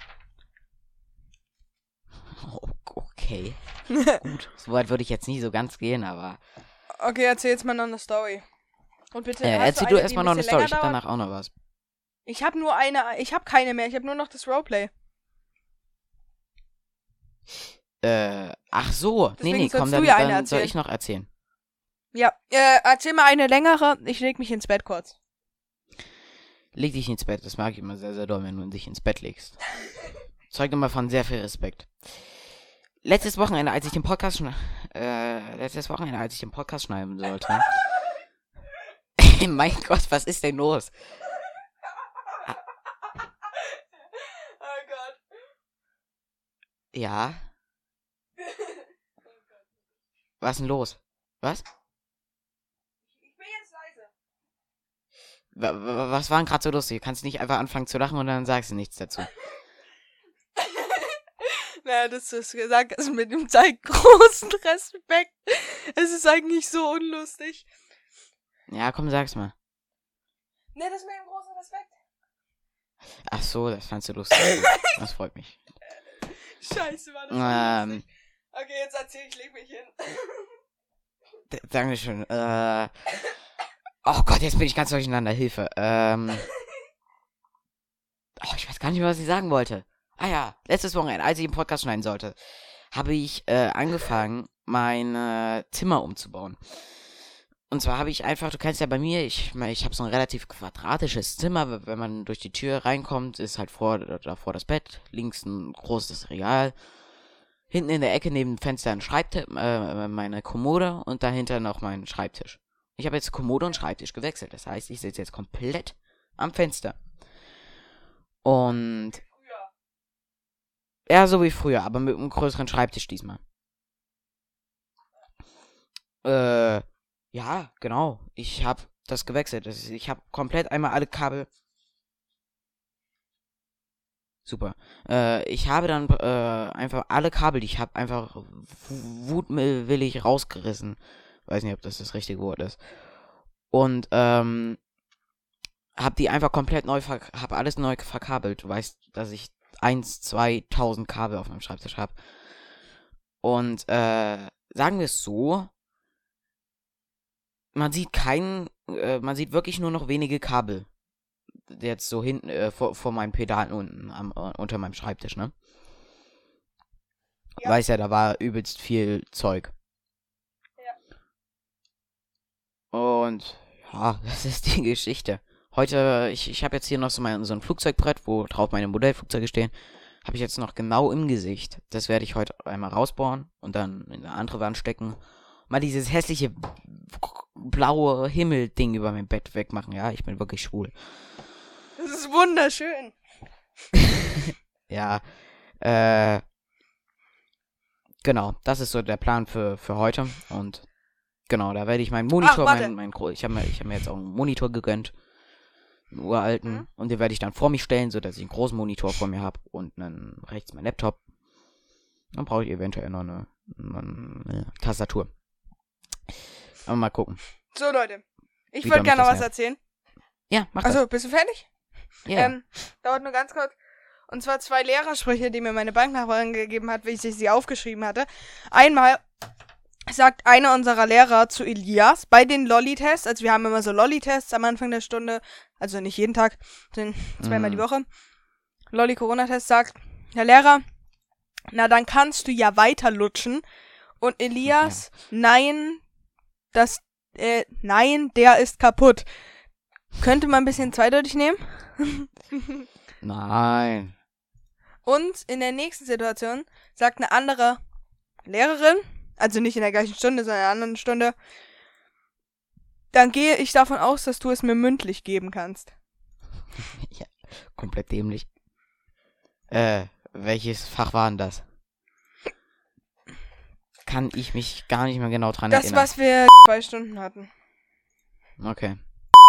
Okay. Gut. So weit würde ich jetzt nie so ganz gehen, aber. Okay, erzähl jetzt mal noch eine Story. Und bitte. Äh, erzähl eine, du erstmal noch eine Story. Ich hab danach auch noch was. Ich habe nur eine, ich habe keine mehr. Ich habe nur noch das Roleplay. Äh, ach so. Deswegen nee, nee, komm, du dann, ja dann soll ich noch erzählen. Ja, äh, erzähl mal eine längere. Ich leg mich ins Bett kurz. Leg dich ins Bett. Das mag ich immer sehr, sehr doll, wenn du dich ins Bett legst. Zeugt immer von sehr viel Respekt. Letztes Wochenende, als ich den Podcast äh, letztes Wochenende, als ich den Podcast schneiden sollte. mein Gott, was ist denn los? Oh Gott. Ja. Was ist denn los? Was? Ich bin jetzt leise. Wa- wa- Was war denn gerade so lustig? Du kannst nicht einfach anfangen zu lachen und dann sagst du nichts dazu. Naja, du es gesagt hast mit dem zeigt großen Respekt. Es ist eigentlich so unlustig. Ja, komm, sag's mal. Ne, das mit dem großen Respekt. Ach so, das fandst du lustig. Das freut mich. Scheiße, war das Ähm. lustig. Okay, jetzt erzähl ich, leg mich hin. Dankeschön. Äh. Oh Gott, jetzt bin ich ganz durcheinander. Hilfe. Ähm. Oh, ich weiß gar nicht mehr, was ich sagen wollte. Ah ja, letztes Wochenende, als ich den Podcast schneiden sollte, habe ich äh, angefangen, mein äh, Zimmer umzubauen. Und zwar habe ich einfach, du kennst ja bei mir, ich, ich habe so ein relativ quadratisches Zimmer. Wenn man durch die Tür reinkommt, ist halt vor, davor das Bett, links ein großes Regal, hinten in der Ecke neben dem Fenster ein Schreibtisch, äh, meine Kommode und dahinter noch mein Schreibtisch. Ich habe jetzt Kommode und Schreibtisch gewechselt. Das heißt, ich sitze jetzt komplett am Fenster. Und ja, so wie früher, aber mit einem größeren Schreibtisch diesmal. Äh, ja, genau. Ich habe das gewechselt. Ich habe komplett einmal alle Kabel. Super. Äh, ich habe dann äh, einfach alle Kabel, die ich habe, einfach wutwillig rausgerissen. Weiß nicht, ob das das richtige Wort ist. Und ähm, hab die einfach komplett neu, ver hab alles neu verkabelt. Du weißt, dass ich 1, 2000 Kabel auf meinem Schreibtisch habe. Und äh, sagen wir es so, man sieht keinen, äh, man sieht wirklich nur noch wenige Kabel. Jetzt so hinten, äh, vor, vor meinen Pedalen unten, am, äh, unter meinem Schreibtisch, ne? Ja. Weiß ja, da war übelst viel Zeug. Ja. Und Ja, das ist die Geschichte. Heute, ich, ich habe jetzt hier noch so, mein, so ein Flugzeugbrett, wo drauf meine Modellflugzeuge stehen. Habe ich jetzt noch genau im Gesicht. Das werde ich heute einmal rausbohren und dann in eine andere Wand stecken. Mal dieses hässliche blaue Himmel-Ding über mein Bett wegmachen. Ja, ich bin wirklich schwul. Das ist wunderschön. Ja, äh, genau, das ist so der Plan für, für heute. Und genau, da werde ich meinen Monitor, warte. mein, mein, ich habe mir, ich hab mir jetzt auch einen Monitor gegönnt. Einen uralten. Mhm. Und den werde ich dann vor mich stellen, so dass ich einen großen Monitor vor mir habe und einen rechts mein Laptop. Dann brauche ich eventuell noch eine, eine Tastatur. Aber mal gucken. So, Leute. Ich würde gerne noch was erzählen. Ja, mach das. Also, bist du fertig? Ja. Ähm, dauert nur ganz kurz. Und zwar zwei Lehrersprüche, die mir meine Banknachbarin gegeben hat, wie ich sie aufgeschrieben hatte. Einmal sagt einer unserer Lehrer zu Elias bei den Lolli-Tests, also wir haben immer so Lolli-Tests am Anfang der Stunde, also nicht jeden Tag, sind zweimal Mhm. die Woche. Lolli-Corona-Test sagt, Herr Lehrer, na dann kannst du ja weiter lutschen. Und Elias, nein, das, äh, nein, der ist kaputt. Könnte man ein bisschen zweideutig nehmen? Nein. Und in der nächsten Situation sagt eine andere Lehrerin, also nicht in der gleichen Stunde, sondern in einer anderen Stunde, dann gehe ich davon aus, dass du es mir mündlich geben kannst. ja, komplett dämlich. Äh, welches Fach war denn das? Kann ich mich gar nicht mehr genau dran Das, erinnern. was wir zwei Stunden hatten. Okay.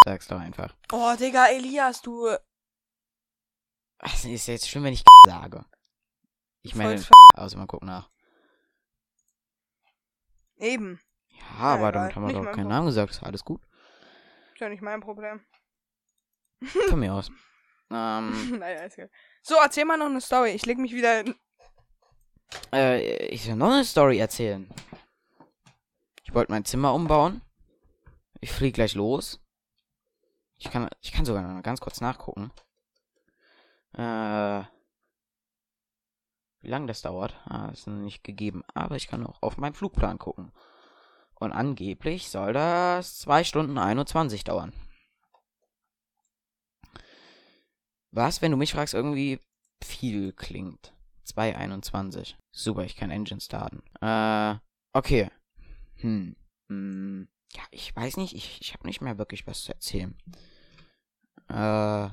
Sag's doch einfach. Oh, Digga, Elias, du. Ach, ist jetzt schlimm, wenn ich sage. Ich meine, also mal gucken nach. Eben. Ja, aber egal. damit haben wir Nicht doch keinen Problem. Namen gesagt. Ist alles gut. Ist ja nicht mein Problem. Von mir aus. Ähm, naja, ist gut. So, erzähl mal noch eine Story. Ich leg mich wieder. In äh, ich will noch eine Story erzählen. Ich wollte mein Zimmer umbauen. Ich fliege gleich los. Ich kann, ich kann sogar noch ganz kurz nachgucken. Äh, wie lange das dauert, ah, ist nicht gegeben. Aber ich kann auch auf meinen Flugplan gucken. Und angeblich soll das 2 Stunden 21 dauern. Was, wenn du mich fragst, irgendwie viel klingt. 2,21. Super, ich kann Engine starten. Äh, okay. Hm. hm. Ja, ich weiß nicht, ich, ich habe nicht mehr wirklich was zu erzählen. Äh.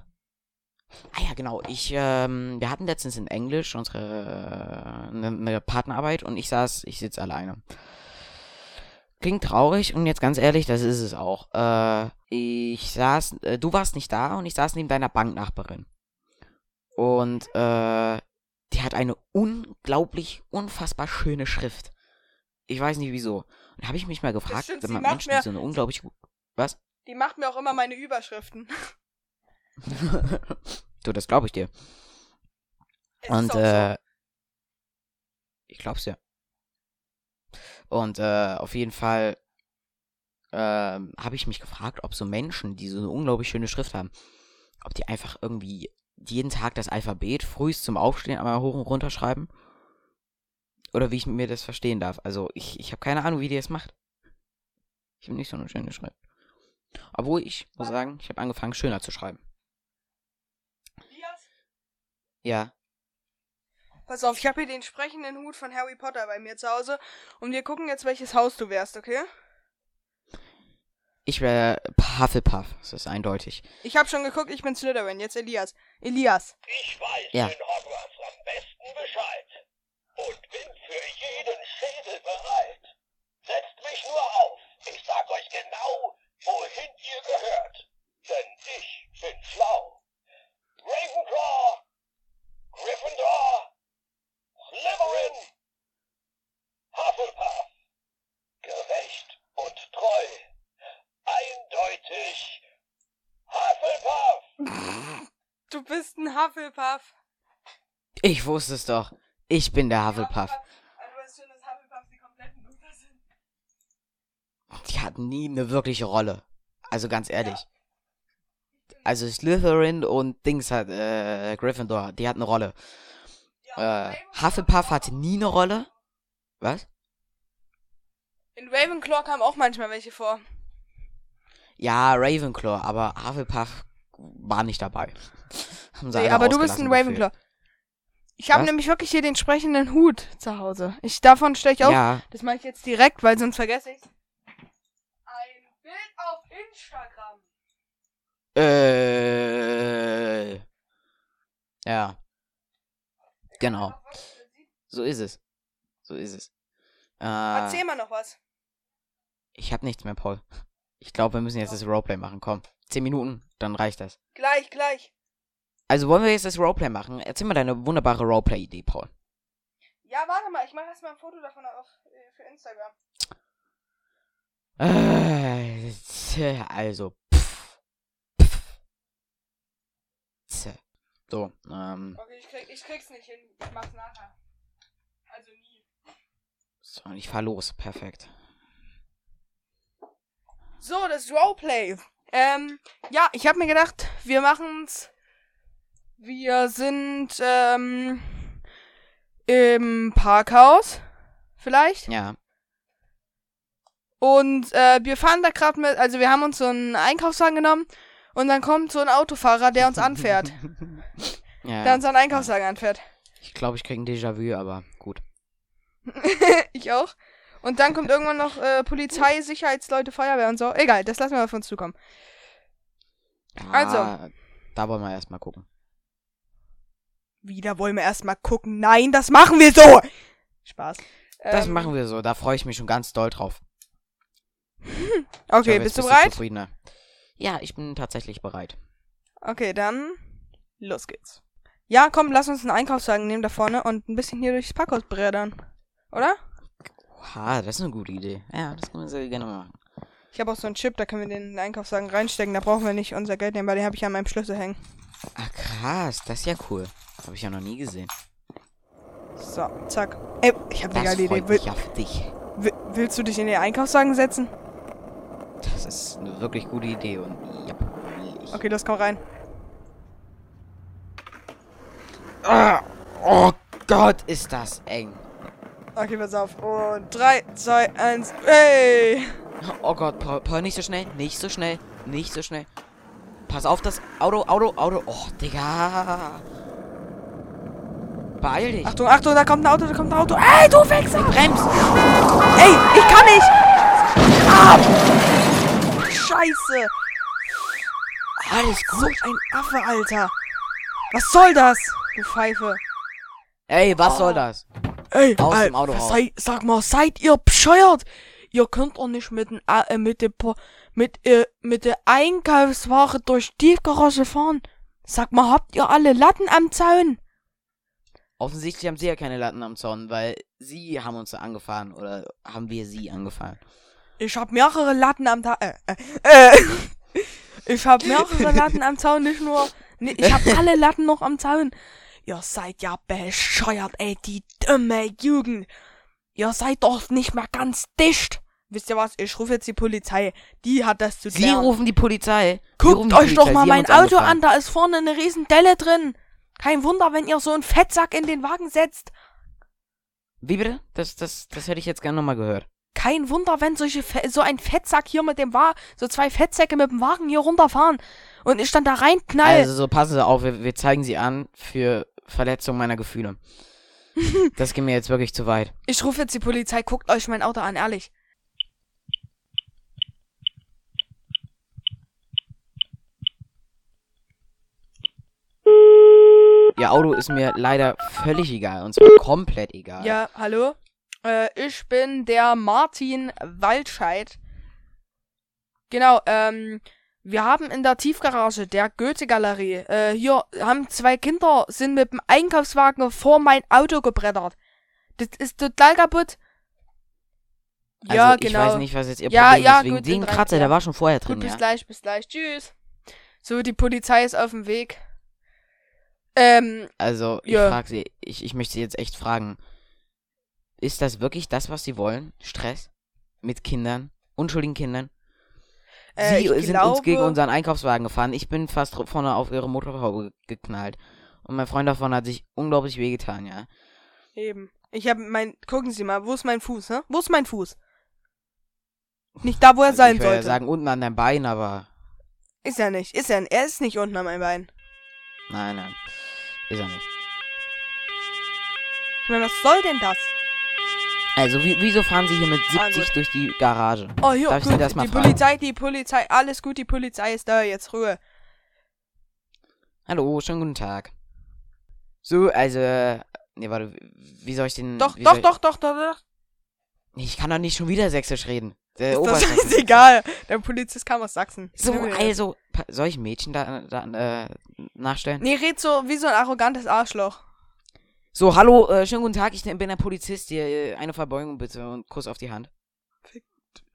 Ah ja, genau. Ich, ähm, wir hatten letztens in Englisch unsere eine ne Partnerarbeit und ich saß, ich sitze alleine. Klingt traurig und jetzt ganz ehrlich, das ist es auch. Äh, ich saß, äh, du warst nicht da und ich saß neben deiner Banknachbarin. Und äh, die hat eine unglaublich, unfassbar schöne Schrift. Ich weiß nicht wieso. Und da habe ich mich mal gefragt, stimmt, wenn man Menschen, so eine unglaublich gut. Was? Die macht mir auch immer meine Überschriften. du, das glaube ich dir. Es Und auch so. äh, ich glaub's ja. Und äh, auf jeden Fall ähm, habe ich mich gefragt, ob so Menschen, die so eine unglaublich schöne Schrift haben, ob die einfach irgendwie jeden Tag das Alphabet frühst zum Aufstehen einmal hoch und runter schreiben. Oder wie ich mir das verstehen darf. Also ich, ich habe keine Ahnung, wie die das macht. Ich habe nicht so eine schöne Schrift. Obwohl ich muss sagen, ich habe angefangen schöner zu schreiben. Ja. Pass auf, ich habe hier den sprechenden Hut von Harry Potter bei mir zu Hause und wir gucken jetzt, welches Haus du wärst, okay? Ich wäre Hufflepuff. Das ist eindeutig. Ich habe schon geguckt, ich bin Slytherin, jetzt Elias. Elias. Ich weiß Ja. in Hogwarts am besten Bescheid und bin für jeden Schädel bereit. Setzt mich nur auf. Ich sag euch genau, wohin ihr gehört. Denn ich bin schlau. Ravenclaw, Gryffindor, Slytherin, Hufflepuff. Gerecht und treu. Eindeutig Hufflepuff. Du bist ein Hufflepuff. Ich wusste es doch. Ich bin der Hufflepuff. Also, du weißt schon, dass Hufflepuffs die kompletten Luther sind. Die hatten nie eine wirkliche Rolle. Also ganz ehrlich. Also Slytherin und Dings hat, äh, Gryffindor, die hatten eine Rolle. Äh, Hufflepuff hatte nie eine Rolle. Was? In Ravenclaw kamen auch manchmal welche vor. Ja, Ravenclaw, aber Hufflepuff war nicht dabei. Haben sie Nee, aber du bist ein Ravenclaw. Ich habe nämlich wirklich hier den sprechenden Hut zu Hause. Ich davon stehe ich auf. Ja, Das mache ich jetzt direkt, weil sonst vergesse ich's. Ein Bild auf Instagram. Äh. Ja, genau. So ist es. So ist es. Äh, Erzähl mal noch was. ich hab nichts mehr, Paul. Ich glaube, wir müssen jetzt das Roleplay machen. Komm, zehn Minuten, dann reicht das. Gleich, gleich. Also wollen wir jetzt das Roleplay machen? Erzähl mal deine wunderbare Roleplay-Idee, Paul. Ja, warte mal, ich mache erstmal ein Foto davon auf äh, für Instagram. Äh, also. Pff, pff, tja. So, ähm, Okay, ich, krieg, ich krieg's nicht hin. Ich mach's nachher. Also nie. so, ich fahr los. Perfekt. So, das Roleplay. Ähm, ja, ich habe mir gedacht, wir machen's. Wir sind ähm im Parkhaus vielleicht Ja. und äh, wir fahren da gerade mit, also wir haben uns so einen Einkaufswagen genommen und dann kommt so ein Autofahrer, der uns anfährt, ja. der unseren Einkaufswagen anfährt. Ich glaube, ich krieg ein Déjà-vu, aber gut. ich auch. Und dann kommt irgendwann noch äh, Polizei, Sicherheitsleute, Feuerwehr und so. Egal, das lassen wir auf uns zukommen. Also. Ah, Da wollen wir erstmal gucken. Wieder wollen wir erstmal gucken. Nein, das machen wir so. Spaß. Das Ähm, machen wir so. Da freue ich mich schon ganz doll drauf. Okay, So, bist du bereit? zufriedener. Ja, ich bin tatsächlich bereit. Okay, dann los geht's. Ja, komm, lass uns einen Einkaufswagen nehmen da vorne und ein bisschen hier durchs Parkhaus brädern. Oder? Oha, das ist eine gute Idee. Ja, das können wir sehr gerne machen. Ich habe auch so einen Chip, da können wir den in den Einkaufswagen reinstecken. Da brauchen wir nicht unser Geld nehmen, weil den habe ich an meinem Schlüssel hängen. Ah, krass. Das ist ja cool. Habe ich ja noch nie gesehen. So, zack. Ey, ich habe eine geile Idee. Will, ja will, willst du dich in den Einkaufswagen setzen? Das ist eine wirklich gute Idee und ja. Okay, los, komm rein. Ah, oh Gott, ist das eng. Okay, pass auf. Und 3, 2, 1, hey! Oh Gott, Paul, Paul, nicht so schnell, nicht so schnell, nicht so schnell. Pass auf das Auto, Auto, Auto. Oh, Digga. Beeil dich. Achtung, Achtung, da kommt ein Auto, da kommt ein Auto. Ey, du Wichser! Brems. Ey, ich kann nicht! Ah! Scheiße! Alles So gut. ein Affe, Alter! Was soll das? Du Pfeife. Ey, was soll das? Ey, Aus Al- dem Auto sei, sag mal, seid ihr bescheuert? Ihr könnt doch nicht mit, äh, mit, Po- mit, äh, mit der Einkaufsware durch die Tiefgarage fahren. Sag mal, habt ihr alle Latten am Zaun? Offensichtlich haben sie ja keine Latten am Zaun, weil sie haben uns da angefahren oder haben wir sie angefahren. Ich hab mehrere Latten am Ta äh, äh, äh. Ich hab mehrere Latten am Zaun, nicht nur. Nee, ich hab alle Latten noch am Zaun. Ihr seid ja bescheuert, ey, die dumme Jugend. Ihr seid doch nicht mehr ganz dicht. Wisst ihr was? Ich rufe jetzt die Polizei. Die hat das zu Sie klären. rufen die Polizei. Sie Guckt euch doch Polizei. mal Sie mein Auto an, da ist vorne eine riesen Delle drin. Kein Wunder, wenn ihr so einen Fettsack in den Wagen setzt. Wie bitte? Das, das, das hätte ich jetzt gerne nochmal gehört. Kein Wunder, wenn solche so ein Fettsack hier mit dem Wagen, so zwei Fettsäcke mit dem Wagen hier runterfahren und ich dann da reinknall. Also so passen Sie auf, wir, wir zeigen Sie an für Verletzung meiner Gefühle. das geht mir jetzt wirklich zu weit. ich rufe jetzt die Polizei, guckt euch mein Auto an, ehrlich. Ihr Auto ist mir leider völlig egal. Und zwar komplett egal. Ja, hallo? Äh, ich bin der Martin Waldscheid. Genau, ähm, wir haben in der Tiefgarage der Goethe-Galerie, äh, hier haben zwei Kinder, sind mit dem Einkaufswagen vor mein Auto gebrettert. Das ist total kaputt. Also ja, ich genau. weiß nicht, was jetzt Ihr Ja, Problem ja, ist. Wegen gut, dran, Kratzer, ja. der war schon vorher Gut, drin, bis ja? gleich, bis gleich. Tschüss. So, die Polizei ist auf dem Weg. Ähm, Also, ich Ja. frage Sie, ich, ich möchte Sie jetzt echt fragen. Ist das wirklich das, was Sie wollen? Stress? Mit Kindern? Unschuldigen Kindern? äh, Sie ich sind glaube, uns gegen unseren Einkaufswagen gefahren. Ich bin fast vorne auf Ihre Motorhaube geknallt. Und mein Freund davon hat sich unglaublich wehgetan, ja? Eben. Ich habe mein, gucken Sie mal, wo ist mein Fuß, hä? Wo ist mein Fuß? Nicht da, wo er sein ich würde ja sollte. sagen, unten an deinem Bein, aber. Ist er nicht. Ist er. Er ist nicht unten an meinem Bein. Nein, nein. Ist er nicht. Ich meine, was soll denn das? Also, wie, wieso fahren Sie hier mit Ah, 70 gut. durch die Garage? Oh, hier, Darf ich gut, Sie das mal die fragen? Polizei, die Polizei, alles gut, die Polizei ist da, jetzt Ruhe. Hallo, schönen guten Tag. So, also. äh, Nee, warte, wie soll ich den. Doch, doch, soll doch, doch, doch, doch. Nee, ich kann doch nicht schon wieder Sächsisch reden. Der Ist das Obersächsisch. ist egal. Der Polizist kam aus Sachsen. So, also. Soll ich ein Mädchen da, da äh, nachstellen? Nee, red so wie so ein arrogantes Arschloch. So, hallo, äh, schönen guten Tag, ich bin der Polizist hier. äh, Eine Verbeugung bitte und Kuss auf die Hand.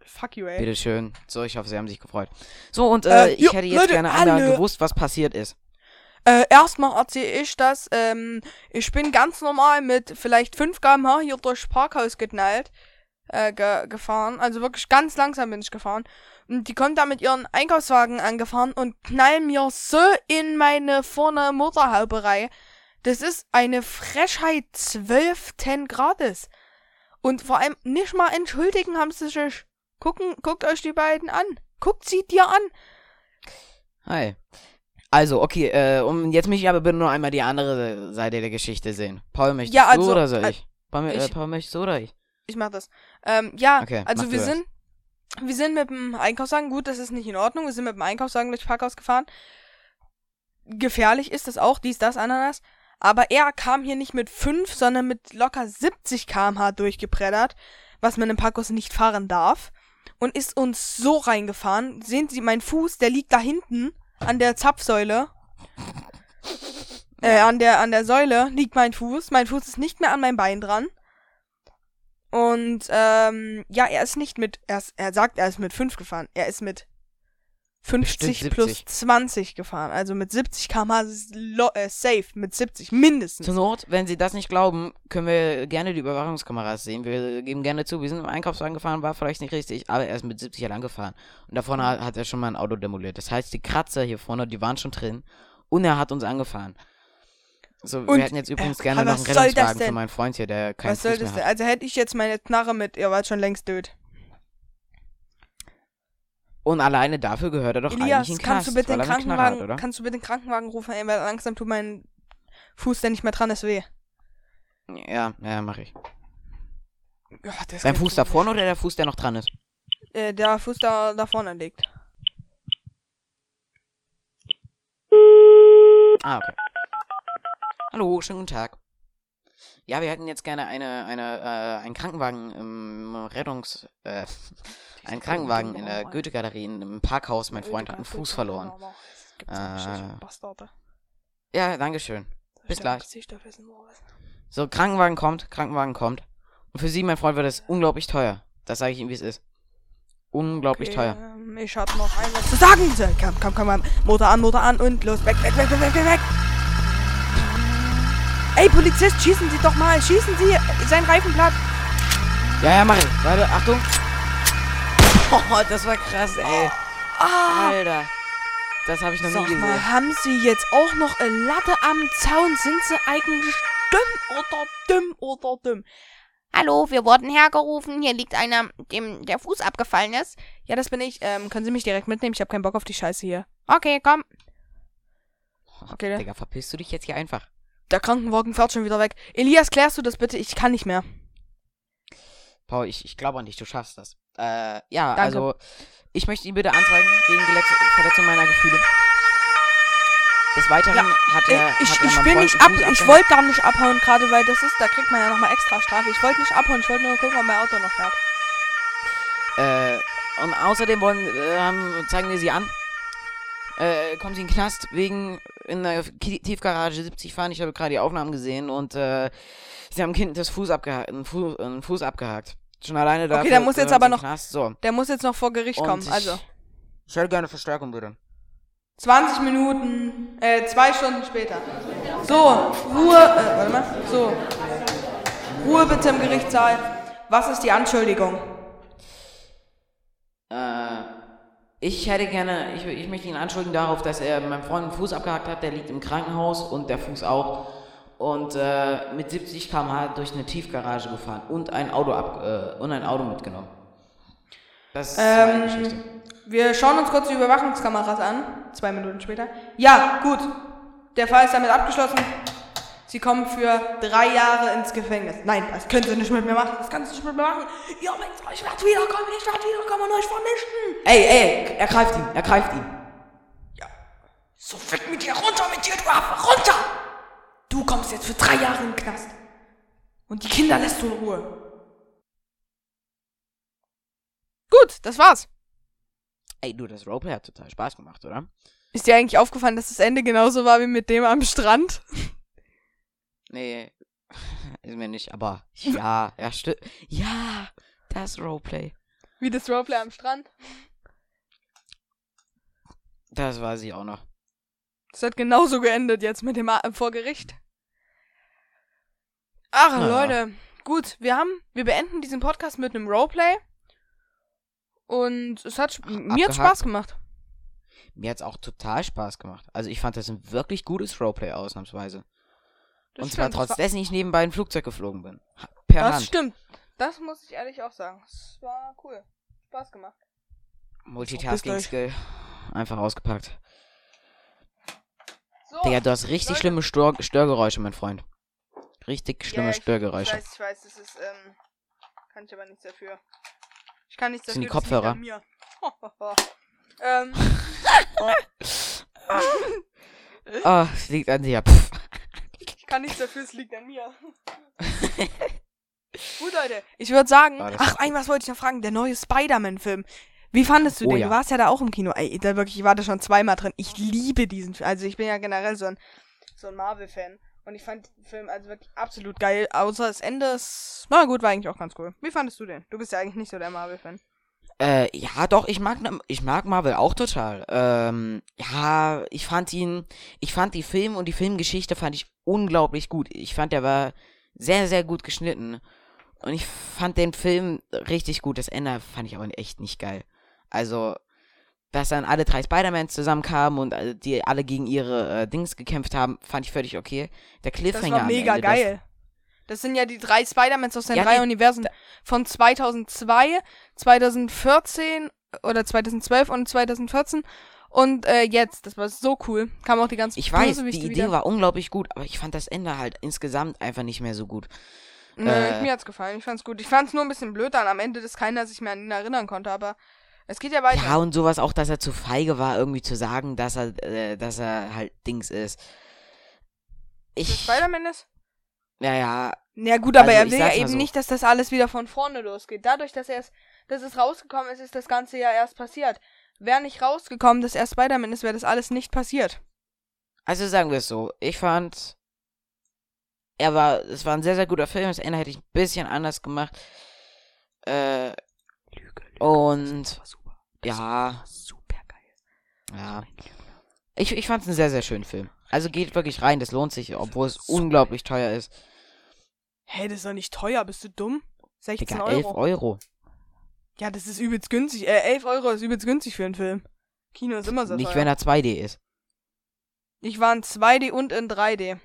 Fuck you, ey. Bitteschön. So, ich hoffe, Sie haben sich gefreut. So, und äh, Äh, ich jo, hätte jetzt Leute, gerne einmal alle. gewusst, was passiert ist. Äh, erstmal erzähle ich das. Ähm, ich bin ganz normal mit vielleicht 5 km/h hier durchs Parkhaus geknallt. Äh, ge gefahren. Also wirklich ganz langsam bin ich gefahren. Und die kommt da mit ihren Einkaufswagen angefahren und knallen mir so in meine vorne Motorhaube rein. Das ist eine Frechheit 12 Grades. Und vor allem nicht mal entschuldigen haben sie sich. Gucken, guckt euch die beiden an. Guckt sie dir an. Hi. Also, okay, äh, um, jetzt möchte ich aber bitte nur einmal die andere Seite der Geschichte sehen. Paul, möchtest Ja, du also, oder soll äh, ich? Paul, äh, ich- Paul, möchtest du oder ich? Ich mach das. Ähm, ja, Okay, also wir du das. sind, wir sind mit dem Einkaufswagen, gut, das ist nicht in Ordnung, wir sind mit dem Einkaufswagen durchs Parkhaus gefahren. Gefährlich ist das auch, dies, das, Ananas. Aber er kam hier nicht mit 5, sondern mit locker 70 km/h was man im Parkhaus nicht fahren darf. Und ist uns so reingefahren. Sehen Sie, mein Fuß, der liegt da hinten an der Zapfsäule. Äh, an der, an der Säule liegt mein Fuß. Mein Fuß ist nicht mehr an meinem Bein dran. Und ähm, ja, er ist nicht mit, er, ist, er sagt, er ist mit 5 gefahren. Er ist mit 50 Bestimmt plus 70. 20 gefahren. Also mit 70 km/h ist lo- äh, safe. Mit 70 mindestens. Zur Not, wenn Sie das nicht glauben, können wir gerne die Überwachungskameras sehen. Wir geben gerne zu, wir sind im Einkaufswagen gefahren, war vielleicht nicht richtig, aber er ist mit 70 lang gefahren. Und da vorne hat, er schon mal ein Auto demoliert. Das heißt, die Kratzer hier vorne, die waren schon drin und er hat uns angefahren. So, Und, wir hätten jetzt übrigens äh, gerne noch einen Rettungswagen für meinen Freund hier, der keinen Was soll das denn? Also hätte ich jetzt meine Knarre mit, ihr wart schon längst tot. Und alleine dafür gehört er doch Elias, eigentlich in kannst Knast, du bitte den Krankenwagen, hat, oder? kannst du bitte den Krankenwagen rufen, ey, weil langsam tut mein Fuß, der nicht mehr dran ist, weh. Ja, ja, mach ich. Ja, das Dein Fuß da vorne oder der Fuß, der noch dran ist? Äh, der Fuß da, da vorne liegt. Ah, okay. Hallo, schönen guten Tag. Ja, wir hätten jetzt gerne eine, eine, äh, einen Krankenwagen im Rettungs, äh, einen Krankenwagen in der Goethe-Galerie im Parkhaus. Mein Freund hat einen Fuß verloren. Äh. Ja, dankeschön. Bis gleich. So, Krankenwagen kommt, Krankenwagen kommt. Und für Sie, mein Freund, wird es unglaublich teuer. Das sage ich Ihnen, wie es ist. Unglaublich Okay, teuer. Ähm, ich hab noch ein was zu sagen. Komm, komm, komm, komm. Motor an, Motor an und los. Weg, weg, weg, weg, weg, weg, weg. Ey, Polizist, schießen Sie doch mal. Schießen Sie sein Reifen platt. Ja, ja, mach ich. Warte, Achtung. Oh, das war krass, ey. Ah, Alter. Das habe ich noch Sag nie gesehen. mal, haben Sie jetzt auch noch eine Latte am Zaun? Sind Sie eigentlich dumm oder dumm oder dumm? Hallo, wir wurden hergerufen. Hier liegt einer, dem der Fuß abgefallen ist. Ja, das bin ich. Ähm, können Sie mich direkt mitnehmen? Ich habe keinen Bock auf die Scheiße hier. Okay, komm. Okay, Digga, verpisst du dich jetzt hier einfach. Der Krankenwagen fährt schon wieder weg. Elias, klärst du das bitte? Ich kann nicht mehr. Paul, ich, ich glaube an dich, du schaffst das. Äh, ja, Danke. also, ich möchte ihn bitte anzeigen wegen Verletzung meiner Gefühle. Des Weiteren Ja, hat Äh, er. ich hat er ich will Freund nicht ab. Ich wollte gar nicht abhauen gerade, weil das ist, da kriegt man ja nochmal extra Strafe. Ich wollte nicht abhauen. Ich wollte nur gucken, ob mein Auto noch fährt. Äh, und außerdem wollen, äh, zeigen wir sie an. Äh, kommen sie in den Knast wegen in der Tiefgarage 70 fahren. Ich habe gerade die Aufnahmen gesehen und äh, sie haben Kind das Fuß abgehakt, einen, Fu einen Fuß abgehakt. Schon alleine dafür. der muss jetzt aber noch-. So. Der muss jetzt noch vor Gericht Und kommen. ich, Also Ich hätte gerne Verstärkung, bitte. 20 Minuten, äh, zwei Stunden später. So, Ruhe, äh, warte mal. So. Ruhe bitte im Gerichtssaal. Was ist die Anschuldigung? Äh, ich hätte gerne, ich, ich möchte ihn anschuldigen darauf, dass er meinem Freund einen Fuß abgehakt hat, der liegt im Krankenhaus und der Fuß auch. Und äh, mit 70 km/h durch eine Tiefgarage gefahren und ein Auto ab, äh, und ein Auto mitgenommen. Das ist meine Ähm, Geschichte. wir schauen uns kurz die Überwachungskameras an. Zwei Minuten später. Ja, gut. Der Fall ist damit abgeschlossen. Sie kommen für drei Jahre ins Gefängnis. Nein, das können Sie nicht mit mir machen. Das können Sie nicht mit mir machen. Ja, wenn ich werde wiederkommen, ich werde wiederkommen und euch vernichten. Ey, ey, er greift ihn, er greift ihn. So fick mit dir runter mit dir, du Affe, runter! Du kommst jetzt für drei Jahre in den Knast. Und die Kinder lässt du in Ruhe. Gut, das war's. Ey, du, das Roleplay hat total Spaß gemacht, oder? Ist dir eigentlich aufgefallen, dass das Ende genauso war wie mit dem am Strand? Nee, ist mir nicht, aber ja, ja, stimmt. Ja, das Roleplay. Wie das Roleplay am Strand? Das weiß ich auch noch. Das hat genauso geendet jetzt mit dem A vor Gericht. Ach, Ja. Leute. Gut, wir haben, wir beenden diesen Podcast mit einem Roleplay. Und es hat, mir hat. Spaß gemacht. Mir hat's auch total Spaß gemacht. Also ich fand das ein wirklich gutes Roleplay ausnahmsweise. Das Und zwar stimmt, das trotz dessen ich nebenbei ein Flugzeug geflogen bin. Per Das Hand. stimmt. Das muss ich ehrlich auch sagen. Das war cool. Spaß gemacht. Multitasking-Skill. Einfach ausgepackt. So. Digga, du hast richtig Leute. schlimme Stör Störgeräusche, mein Freund. Richtig schlimme Ja, ich- Störgeräusche. Ich weiß, ich weiß, das ist, ähm, kann ich aber nichts dafür. Ich kann nichts Das dafür. sind die Kopfhörer. Ähm, Ah, es liegt an dir. Pff. Ich kann nichts dafür, es liegt an mir. Gut, Leute. Ich würde sagen, Ah, ach, ein was wollte ich noch fragen, der neue Spider-Man-Film. Wie fandest du Oh den? ja. Du warst ja da auch im Kino. Ey, da wirklich, ich war da schon zweimal drin. Ich liebe diesen Film. Also ich bin ja generell so ein, so ein Marvel-Fan. Und ich fand den Film also wirklich absolut geil. Außer das Ende ist, na gut, war eigentlich auch ganz cool. Wie fandest du den? Du bist ja eigentlich nicht so der Marvel-Fan. Äh, ja, doch, ich mag, ne- ich mag Marvel auch total. Ähm, ja, ich fand ihn, ich fand die Film und die Filmgeschichte fand ich unglaublich gut. Ich fand, der war sehr, sehr gut geschnitten. Und ich fand den Film richtig gut. Das Ende fand ich aber echt nicht geil. Also, dass dann alle drei Spider-Mans zusammenkamen und äh, die alle gegen ihre äh, Dings gekämpft haben, fand ich völlig okay. Der Das Cliffhanger war am mega Ende, das- geil. Das sind ja die drei Spider-Mans aus den Ja, drei nee, Universen von 2002, 2014 oder 2012 und 2014 und äh, jetzt. Das war so cool. Kam auch die ganzen Ich weiß, Bösewichte die wieder. Idee war unglaublich gut, aber ich fand das Ende halt insgesamt einfach nicht mehr so gut. Nö, äh, mir hat's gefallen. Ich fand's gut. Ich fand's nur ein bisschen blöd dann am Ende, dass keiner sich mehr an ihn erinnern konnte, aber es geht ja weiter. Ja, und sowas auch, dass er zu feige war, irgendwie zu sagen, dass er, äh, dass er halt Dings ist. Ich. Spider-Man ist? Ja, ja. Ja gut, aber Also, er will ja eben so. nicht, dass das alles wieder von vorne losgeht. Dadurch, dass er es, dass es rausgekommen ist, ist das Ganze ja erst passiert. Wäre nicht rausgekommen, dass er Spider-Man ist, wäre das alles nicht passiert. Also sagen wir es so. Ich fand. Er war. Es war ein sehr, sehr guter Film. Das Ende hätte ich ein bisschen anders gemacht. Äh. Und. Ja. Super geil. Ja. Ich, ich fand es einen sehr, sehr schönen Film. Also geht wirklich rein, das lohnt sich, obwohl es unglaublich teuer ist. Hey, das ist doch nicht teuer, bist du dumm? 16 Digga, Euro. 11 Euro. Ja, das ist übelst günstig. Äh, 11 Euro ist übelst günstig für einen Film. Kino ist immer so Nicht, teuer. wenn er 2D ist. Ich war in 2D und in 3D.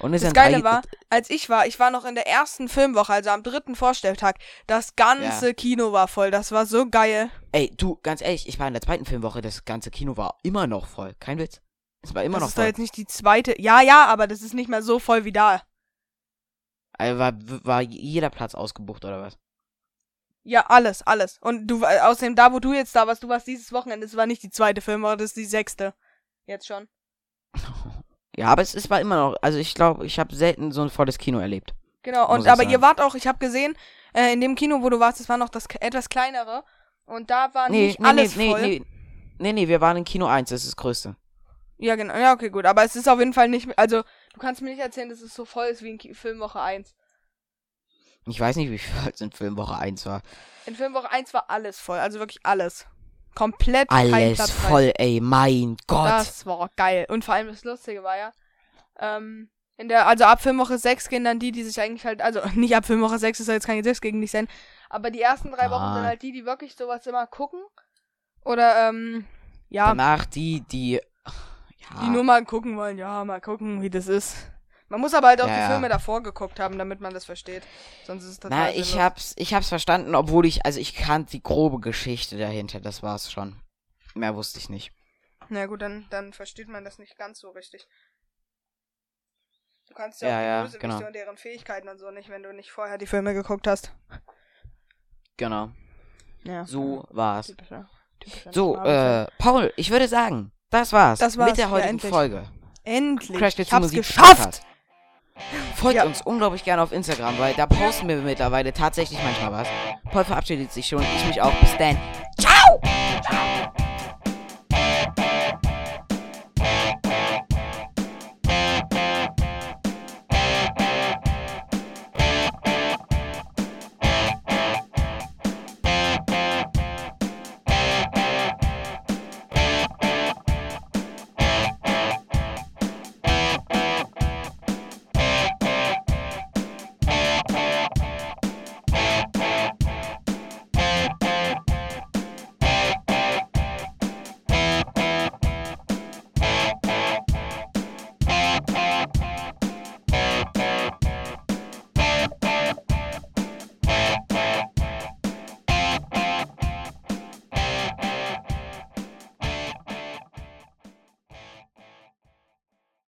Und ist Das Geile 3D war, als ich war, ich war noch in der ersten Filmwoche, also am dritten Vorstelltag. Das ganze Ja. Kino war voll. Das war so geil. Ey, du, ganz ehrlich, ich war in der zweiten Filmwoche, das ganze Kino war immer noch voll. Kein Witz. Es war immer das noch ist doch voll. jetzt nicht die zweite. Ja, ja, aber das ist nicht mehr so voll wie da. Also war, war jeder Platz ausgebucht oder was? Ja, alles, alles. Und du, äh, außerdem da, wo du jetzt da warst, du warst dieses Wochenende, das war nicht die zweite Filmwoche, das ist die sechste. Jetzt schon. Ja, aber es, es war immer noch, also ich glaube, ich habe selten so ein volles Kino erlebt. Genau, und aber sagen. ihr wart auch, ich habe gesehen, äh, in dem Kino, wo du warst, das war noch das etwas kleinere. Und da war Nee, nicht nee, alles nee, voll. nee, nee. Nee, nee, wir waren in Kino 1, das ist das größte. Ja, genau. Ja, okay, gut. Aber es ist auf jeden Fall nicht, also, du kannst mir nicht erzählen, dass es so voll ist wie in Filmwoche 1. Ich weiß nicht, wie viel es in Filmwoche 1 war. In Filmwoche 1 war alles voll, also wirklich alles. Komplett Alles voll, ey, mein Gott. Das war geil. Und vor allem das Lustige war ja, ähm, in der, also ab Filmwoche 6 gehen dann die, die sich eigentlich halt, also nicht ab Filmwoche 6, das soll jetzt kein Gesetz gegen dich sein, aber die ersten drei Wochen Ah. sind halt die, die wirklich sowas immer gucken. Oder, ähm, ja, Danach die, die. Ja, die nur mal gucken wollen, ja, mal gucken, wie das ist. Man muss aber halt auch Ja, die. Filme davor geguckt haben, damit man das versteht. Sonst ist es total Na, ich sinnlos. hab's, ich hab's verstanden, obwohl ich, also ich kannte die grobe Geschichte dahinter, das war's schon. Mehr wusste ich nicht. Na gut, dann, dann versteht man das nicht ganz so richtig. Du kannst ja, Ja, auch die ja, Bösewichte genau. und deren Fähigkeiten und so nicht, wenn du nicht vorher die Filme geguckt hast. Genau. Ja. So war's. Typischer, typischer So, äh, Paul, ich würde sagen, das war's. Das war's, mit der ja, heutigen endlich. Folge. Endlich. Crash ich hab's Musik geschafft. Podcast. Folgt Ja. uns unglaublich gerne auf Instagram, weil da posten wir mittlerweile tatsächlich manchmal was. Paul verabschiedet sich schon, ich mich auch. Bis dann. Ciao!